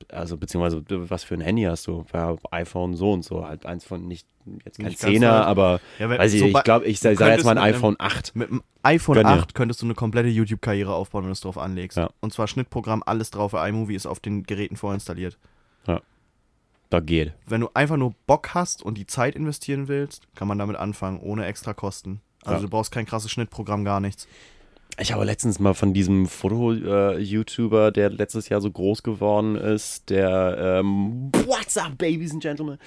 [SPEAKER 1] also beziehungsweise was für ein Handy hast du? Ja, iPhone so und so, halt eins von nicht, jetzt kein Zehner, aber
[SPEAKER 3] Ja, wenn-
[SPEAKER 1] weiß ich,
[SPEAKER 3] so
[SPEAKER 1] ich
[SPEAKER 3] bei-
[SPEAKER 1] glaube, ich sage jetzt mal ein
[SPEAKER 3] mit einem-
[SPEAKER 1] iPhone 8.
[SPEAKER 3] Mit dem iPhone
[SPEAKER 1] Gönn dir.
[SPEAKER 3] 8 könntest du eine komplette YouTube-Karriere aufbauen, wenn du es drauf anlegst.
[SPEAKER 1] Ja.
[SPEAKER 3] Und zwar Schnittprogramm, alles drauf, iMovie ist auf den Geräten vorinstalliert.
[SPEAKER 1] Da geht.
[SPEAKER 3] Wenn du einfach nur Bock hast und die Zeit investieren willst, kann man damit anfangen, ohne extra Kosten. Also
[SPEAKER 1] Ja.
[SPEAKER 3] du brauchst kein krasses Schnittprogramm, gar nichts.
[SPEAKER 1] Ich habe letztens mal von diesem Foto-YouTuber, der letztes Jahr so groß geworden ist, der ähm, What's up, Babies and Gentlemen?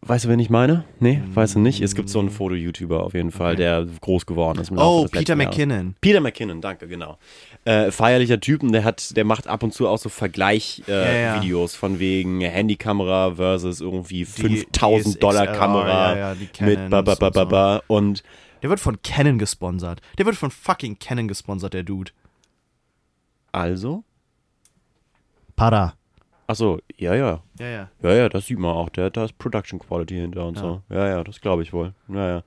[SPEAKER 1] Weißt du, wen ich meine? Nee, weißt du nicht? Es gibt so einen Foto-YouTuber auf jeden Fall, der groß geworden ist.
[SPEAKER 3] Oh, Peter. McKinnon.
[SPEAKER 1] Peter McKinnon, danke, genau. Äh, feierlicher Typen, der hat, der macht ab und zu auch so Vergleich-Videos äh,
[SPEAKER 3] Ja, ja.
[SPEAKER 1] Von wegen Handykamera versus irgendwie
[SPEAKER 3] Die
[SPEAKER 1] 5000 Dollar
[SPEAKER 3] DSLR,
[SPEAKER 1] Kamera
[SPEAKER 3] ja,
[SPEAKER 1] mit ba, ba, ba, ba, ba. und
[SPEAKER 3] Der wird von Canon gesponsert. Der wird von fucking Canon gesponsert, der Dude.
[SPEAKER 1] also?
[SPEAKER 3] Para.
[SPEAKER 1] Achso, ja, ja.
[SPEAKER 3] Ja, ja.
[SPEAKER 1] Ja, ja, das sieht man auch. Der, da ist Production Quality hinter und
[SPEAKER 3] Ja.
[SPEAKER 1] so. Ja, ja, das glaube ich wohl. Ja, ja.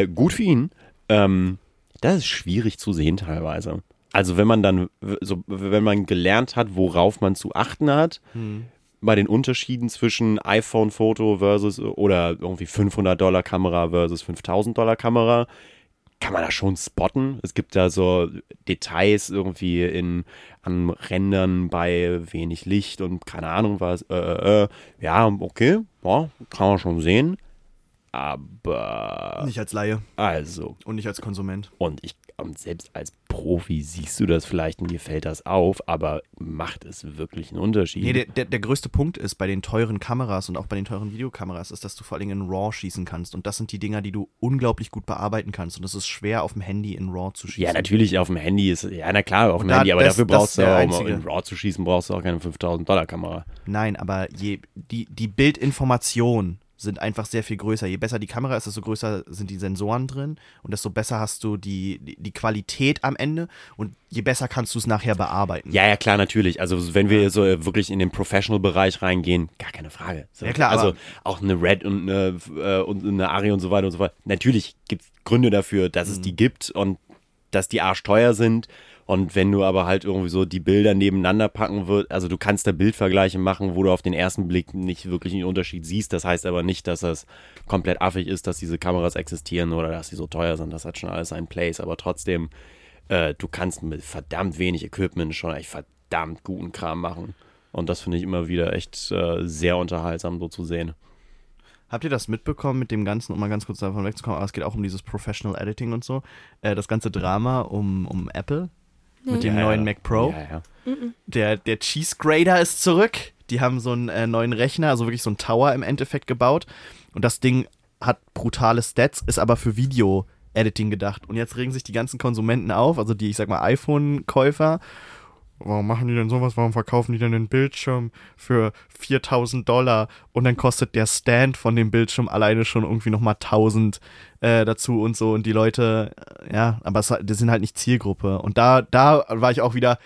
[SPEAKER 1] Äh, gut für ihn. Ähm, das ist schwierig zu sehen teilweise. Also wenn man dann, so, wenn man gelernt hat, worauf man zu achten hat,
[SPEAKER 3] Hm.
[SPEAKER 1] Bei den Unterschieden zwischen iPhone-Foto versus oder irgendwie 500 Dollar Kamera versus 5000 Dollar Kamera, kann man da schon spotten. Es gibt da so Details irgendwie in an Rändern bei wenig Licht und keine Ahnung was. Äh, äh, äh. Ja, okay, ja, kann man schon sehen. Aber
[SPEAKER 3] Nicht als Laie
[SPEAKER 1] also
[SPEAKER 3] und nicht als Konsument.
[SPEAKER 1] und ich und selbst als Profi siehst du das vielleicht und dir fällt das auf, aber macht es wirklich einen Unterschied?
[SPEAKER 3] Nee, der, der, der größte Punkt ist bei den teuren Kameras und auch bei den teuren Videokameras, ist, dass du vor allem in RAW schießen kannst. Und das sind die Dinger, die du unglaublich gut bearbeiten kannst. Und es ist schwer, auf dem Handy in RAW zu schießen.
[SPEAKER 1] Ja, natürlich auf dem Handy ist, ja, na klar, auf dem
[SPEAKER 3] da-
[SPEAKER 1] Handy, aber
[SPEAKER 3] das-
[SPEAKER 1] dafür brauchst du auch, um in RAW zu schießen, brauchst du auch keine 5000 Dollar Kamera.
[SPEAKER 3] Nein, aber je, die, die Bildinformationen sind einfach sehr viel größer. Je besser die Kamera ist, desto größer sind die Sensoren drin und desto besser hast du die, die, die Qualität am Ende und je besser kannst du es nachher bearbeiten.
[SPEAKER 1] Ja, ja, klar, natürlich. Also wenn wir so äh, wirklich in den Professional-Bereich reingehen, gar keine Frage. So,
[SPEAKER 3] Ja, klar,
[SPEAKER 1] Also auch eine Red und eine, äh, und eine Ari und so weiter und so fort. Natürlich gibt es Gründe dafür, dass
[SPEAKER 3] Mhm.
[SPEAKER 1] es die gibt und dass die arschteuer sind. Und wenn du aber halt irgendwie so die Bilder nebeneinander packen wird, also du kannst da Bildvergleiche machen, wo du auf den ersten Blick nicht wirklich einen Unterschied siehst. Das heißt aber nicht, dass das komplett affig ist, dass diese Kameras existieren oder dass sie so teuer sind. Das hat schon alles seinen Place. Aber trotzdem, äh, du kannst mit verdammt wenig Equipment schon echt verdammt guten Kram machen. Und das finde ich immer wieder echt äh, sehr unterhaltsam so zu sehen.
[SPEAKER 3] Habt ihr das mitbekommen mit dem Ganzen, um mal ganz kurz davon wegzukommen, aber es geht auch um dieses Professional Editing und so, äh, das ganze Drama um, um Apple mit dem
[SPEAKER 1] Ja,
[SPEAKER 3] neuen
[SPEAKER 1] ja.
[SPEAKER 3] Mac Pro.
[SPEAKER 1] Ja, ja.
[SPEAKER 3] Der, der Cheese Grader ist zurück. Die haben so einen äh, neuen Rechner, also wirklich so einen Tower im Endeffekt gebaut. Und das Ding hat brutale Stats, ist aber für Video-Editing gedacht. Und jetzt regen sich die ganzen Konsumenten auf, also die, ich sag mal, iPhone-Käufer. Warum machen die denn sowas? Warum verkaufen die denn den Bildschirm für 4000 Dollar? Und dann kostet der Stand von dem Bildschirm alleine schon irgendwie nochmal 1000 äh, dazu und so. Und die Leute, äh, ja, aber es, das sind halt nicht Zielgruppe. Und da, da war ich auch wieder,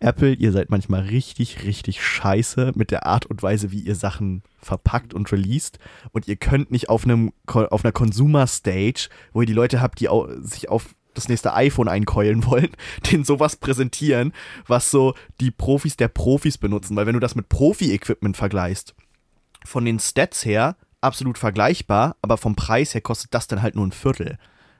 [SPEAKER 3] Apple, ihr seid manchmal richtig, richtig scheiße mit der Art und Weise, wie ihr Sachen verpackt und released. Und ihr könnt nicht auf einem auf einer Consumer-Stage, wo ihr die Leute habt, die au sich auf das nächste iPhone einkeulen wollen, den sowas präsentieren, was so die Profis der Profis benutzen. Weil wenn du das mit Profi-Equipment vergleichst, von den Stats her absolut vergleichbar, aber vom Preis her kostet das dann halt nur ein Viertel.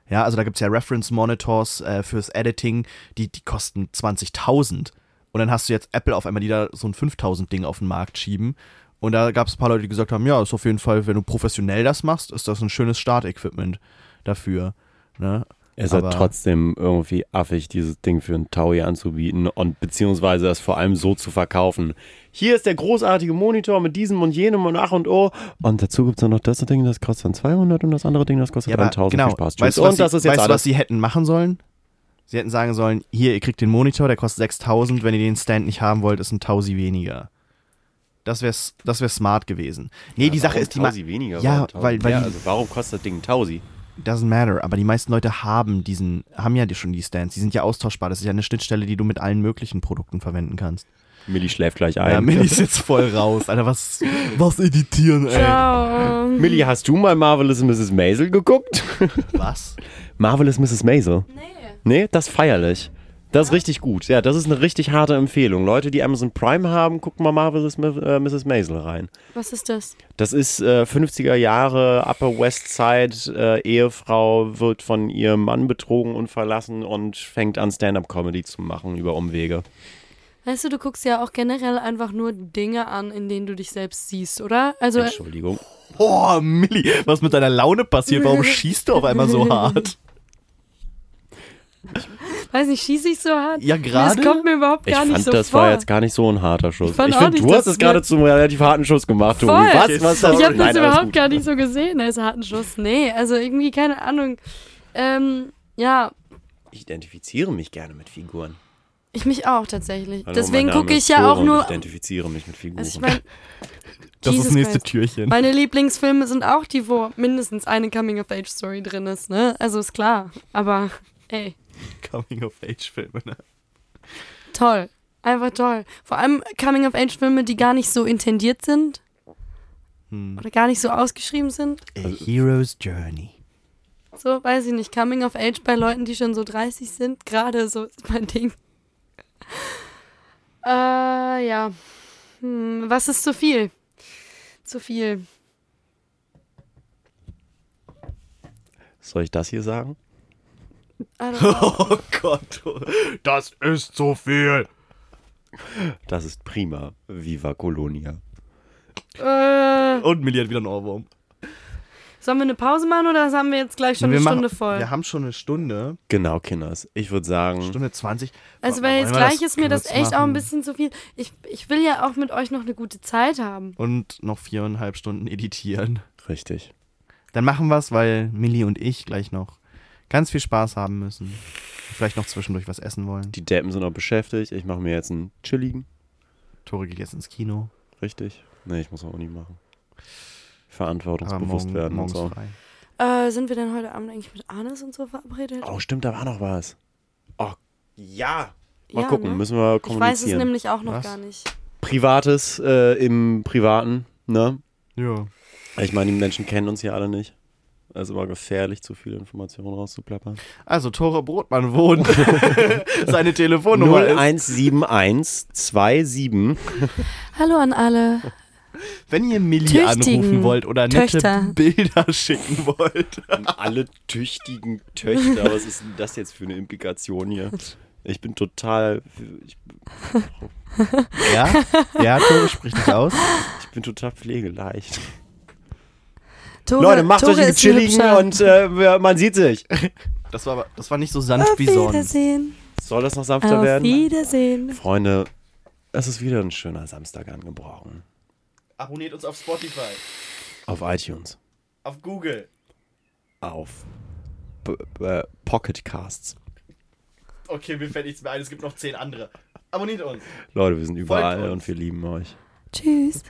[SPEAKER 3] Ja, also da gibt es ja Reference Monitors äh, fürs Editing, die, die kosten 20.000. Und dann hast du jetzt Apple auf einmal, die da so ein 5000 Ding auf den Markt schieben. Und da gab es ein paar Leute, die gesagt haben, ja, ist auf jeden Fall, wenn du professionell das machst, ist das ein schönes Startequipment dafür. Ne?
[SPEAKER 1] Es ist
[SPEAKER 3] Aber-
[SPEAKER 1] halt trotzdem irgendwie affig, dieses Ding für einen Taui anzubieten und beziehungsweise das vor allem so zu verkaufen. Hier ist der großartige Monitor mit diesem und jenem und ach und oh. Und dazu gibt es dann noch das Ding, das kostet dann 200 und das andere Ding, das kostet
[SPEAKER 3] Ja, aber
[SPEAKER 1] 1000.
[SPEAKER 3] genau.
[SPEAKER 1] Viel Spaß.
[SPEAKER 3] Weißt du, was,
[SPEAKER 1] und das
[SPEAKER 3] sie,
[SPEAKER 1] ist jetzt
[SPEAKER 3] weißt,
[SPEAKER 1] alles.
[SPEAKER 3] was sie hätten machen sollen? Sie hätten sagen sollen, hier, ihr kriegt den Monitor, der kostet 6000, wenn ihr den Stand nicht haben wollt, ist ein Tausi weniger. Das wäre das wär smart gewesen. Nee, die Sache ist, die
[SPEAKER 1] Tausi weniger.
[SPEAKER 3] Ja, weil- weil die-
[SPEAKER 1] also warum kostet das Ding ein Tausi?
[SPEAKER 3] Doesn't matter. Aber die meisten Leute haben diesen, haben ja schon die Stands. Die sind ja austauschbar. Das ist ja eine Schnittstelle, die du mit allen möglichen Produkten verwenden kannst.
[SPEAKER 1] Millie schläft gleich ein.
[SPEAKER 3] Ja, Millie ist jetzt voll raus. Alter, was, was editieren, ey.
[SPEAKER 2] Ciao.
[SPEAKER 1] Millie, hast du mal Marvelous Mrs. Maisel geguckt?
[SPEAKER 3] Was?
[SPEAKER 1] Marvelous Mrs. Maisel?
[SPEAKER 2] Nee.
[SPEAKER 1] Nee, das ist feierlich. Das ist richtig gut. Ja, das ist eine richtig harte Empfehlung. Leute, die Amazon Prime haben, gucken mal Marvelous äh, Mrs. Maisel rein.
[SPEAKER 2] Was ist das?
[SPEAKER 1] Das ist äh, 50er Jahre, Upper West Side, äh, Ehefrau wird von ihrem Mann betrogen und verlassen und fängt an Stand-Up-Comedy zu machen über Umwege.
[SPEAKER 2] Weißt du, du guckst ja auch generell einfach nur Dinge an, in denen du dich selbst siehst, oder? Also,
[SPEAKER 1] Entschuldigung.
[SPEAKER 3] Oh, Millie, was mit deiner Laune passiert? Warum schießt du auf einmal so hart?
[SPEAKER 2] Weiß nicht, schieße ich so hart?
[SPEAKER 3] Ja,
[SPEAKER 2] Das
[SPEAKER 3] gerade.
[SPEAKER 2] kommt mir überhaupt
[SPEAKER 1] Ich
[SPEAKER 2] gar nicht
[SPEAKER 1] fand,
[SPEAKER 2] so
[SPEAKER 1] das
[SPEAKER 2] vor.
[SPEAKER 1] war jetzt gar nicht so ein harter Schuss.
[SPEAKER 2] Ich
[SPEAKER 1] Ich finde, du hast es gerade zum relativ harten Schuss gemacht, Tobi.
[SPEAKER 2] Voll.
[SPEAKER 1] Was? Was
[SPEAKER 2] Ich habe
[SPEAKER 1] Nein,
[SPEAKER 2] das
[SPEAKER 1] alles
[SPEAKER 2] überhaupt gar nicht so gesehen als harten Schuss. Nee, also irgendwie, keine Ahnung. Ähm, ja,
[SPEAKER 1] Ich identifiziere mich gerne mit Figuren.
[SPEAKER 2] ich mich auch tatsächlich.
[SPEAKER 1] Hallo,
[SPEAKER 2] Deswegen gucke ich
[SPEAKER 1] ist
[SPEAKER 2] ja auch nur.
[SPEAKER 1] Ich identifiziere mich mit Figuren.
[SPEAKER 2] Also ich mein,
[SPEAKER 3] Das ist
[SPEAKER 2] Jesus
[SPEAKER 3] das nächste
[SPEAKER 2] Christ.
[SPEAKER 3] Türchen.
[SPEAKER 2] Meine Lieblingsfilme sind auch die, wo mindestens eine Coming-of-Age-Story drin ist, ne? Also ist klar. Aber, ey,
[SPEAKER 3] Coming-of-Age-Filme, ne?
[SPEAKER 2] toll. Einfach toll. Vor allem Coming-of-Age-Filme, die gar nicht so intendiert sind.
[SPEAKER 3] Hm.
[SPEAKER 2] Oder gar nicht so ausgeschrieben sind.
[SPEAKER 3] A Hero's Journey.
[SPEAKER 2] So, weiß ich nicht. Coming of Age bei Leuten, die schon so 30 sind, gerade so ist mein Ding. Äh, ja. Hm, was ist zu viel? Zu viel.
[SPEAKER 1] Soll ich das hier sagen?
[SPEAKER 3] Oh Gott, das ist so viel.
[SPEAKER 1] Das ist prima. Viva Colonia.
[SPEAKER 2] äh,
[SPEAKER 3] Und Millie hat wieder einen Ohrwurm.
[SPEAKER 2] sollen wir eine Pause machen oder haben wir jetzt gleich schon
[SPEAKER 3] wir
[SPEAKER 2] eine
[SPEAKER 3] machen-
[SPEAKER 2] Stunde voll?
[SPEAKER 3] Wir haben schon eine Stunde.
[SPEAKER 1] Genau, Kinders. Ich würde sagen,
[SPEAKER 3] Stunde 20.
[SPEAKER 2] also, weil jetzt
[SPEAKER 3] das
[SPEAKER 2] gleich ist mir das echt auch ein
[SPEAKER 3] machen?
[SPEAKER 2] bisschen zu viel. Ich, ich will ja auch mit euch noch eine gute Zeit haben.
[SPEAKER 3] Und noch viereinhalb Stunden editieren.
[SPEAKER 1] richtig.
[SPEAKER 3] Dann machen wir es, weil Millie und ich gleich noch ganz viel Spaß haben müssen. Vielleicht noch zwischendurch was essen wollen.
[SPEAKER 1] Die Deppen sind noch beschäftigt. Ich mache mir jetzt einen chilligen.
[SPEAKER 3] Tore geht jetzt ins Kino.
[SPEAKER 1] Richtig. Nee, ich muss auch nicht machen. Verantwortungsbewusst
[SPEAKER 3] morgen,
[SPEAKER 1] werden und so.
[SPEAKER 3] frei.
[SPEAKER 2] Äh, sind wir denn heute Abend eigentlich mit Arnes und so verabredet?
[SPEAKER 1] Oh, stimmt, da war noch was. Oh, ja. Mal
[SPEAKER 2] Ja,
[SPEAKER 1] gucken,
[SPEAKER 2] ne?
[SPEAKER 1] müssen wir
[SPEAKER 2] Ich weiß es
[SPEAKER 1] kommunizieren.
[SPEAKER 2] nämlich auch noch
[SPEAKER 3] Was?
[SPEAKER 2] gar nicht.
[SPEAKER 1] Privates äh, im Privaten, ne?
[SPEAKER 3] Ja.
[SPEAKER 1] Ich meine, die Menschen kennen uns hier alle nicht. Also war gefährlich, zu viele Informationen rauszuplappern.
[SPEAKER 3] Also Tore Brotmann wohnt. Seine Telefonnummer ist.
[SPEAKER 1] 0171 27
[SPEAKER 2] Hallo an alle.
[SPEAKER 3] Wenn ihr Millie
[SPEAKER 2] Tüchtigen
[SPEAKER 3] anrufen wollt oder nette
[SPEAKER 2] Töchter.
[SPEAKER 3] Bilder schicken wollt.
[SPEAKER 1] alle tüchtigen Töchter. Was ist denn das jetzt für eine Implikation hier? Ich bin total, ich,
[SPEAKER 3] Ja? Ja, Tore spricht dich aus.
[SPEAKER 1] ich bin total pflegeleicht.
[SPEAKER 2] Tore,
[SPEAKER 1] Leute, macht
[SPEAKER 2] Tore
[SPEAKER 1] euch einen chilligen und äh, man sieht sich.
[SPEAKER 3] Das war, aber- das war nicht so sanft
[SPEAKER 2] Auf
[SPEAKER 3] wie sonst.
[SPEAKER 2] Wiedersehen.
[SPEAKER 1] Soll das noch sanfter
[SPEAKER 2] Auf
[SPEAKER 1] werden?
[SPEAKER 2] Wiedersehen.
[SPEAKER 1] Freunde, es ist wieder ein schöner Samstag angebrochen.
[SPEAKER 3] Abonniert uns auf Spotify,
[SPEAKER 1] Auf iTunes,
[SPEAKER 3] auf Google.
[SPEAKER 1] auf B B Pocket Casts.
[SPEAKER 3] Okay, mir fällt nichts mehr ein. Es gibt noch zehn andere. Abonniert uns.
[SPEAKER 1] Leute, wir sind überall
[SPEAKER 3] uns.
[SPEAKER 1] und wir lieben euch.
[SPEAKER 2] Tschüss.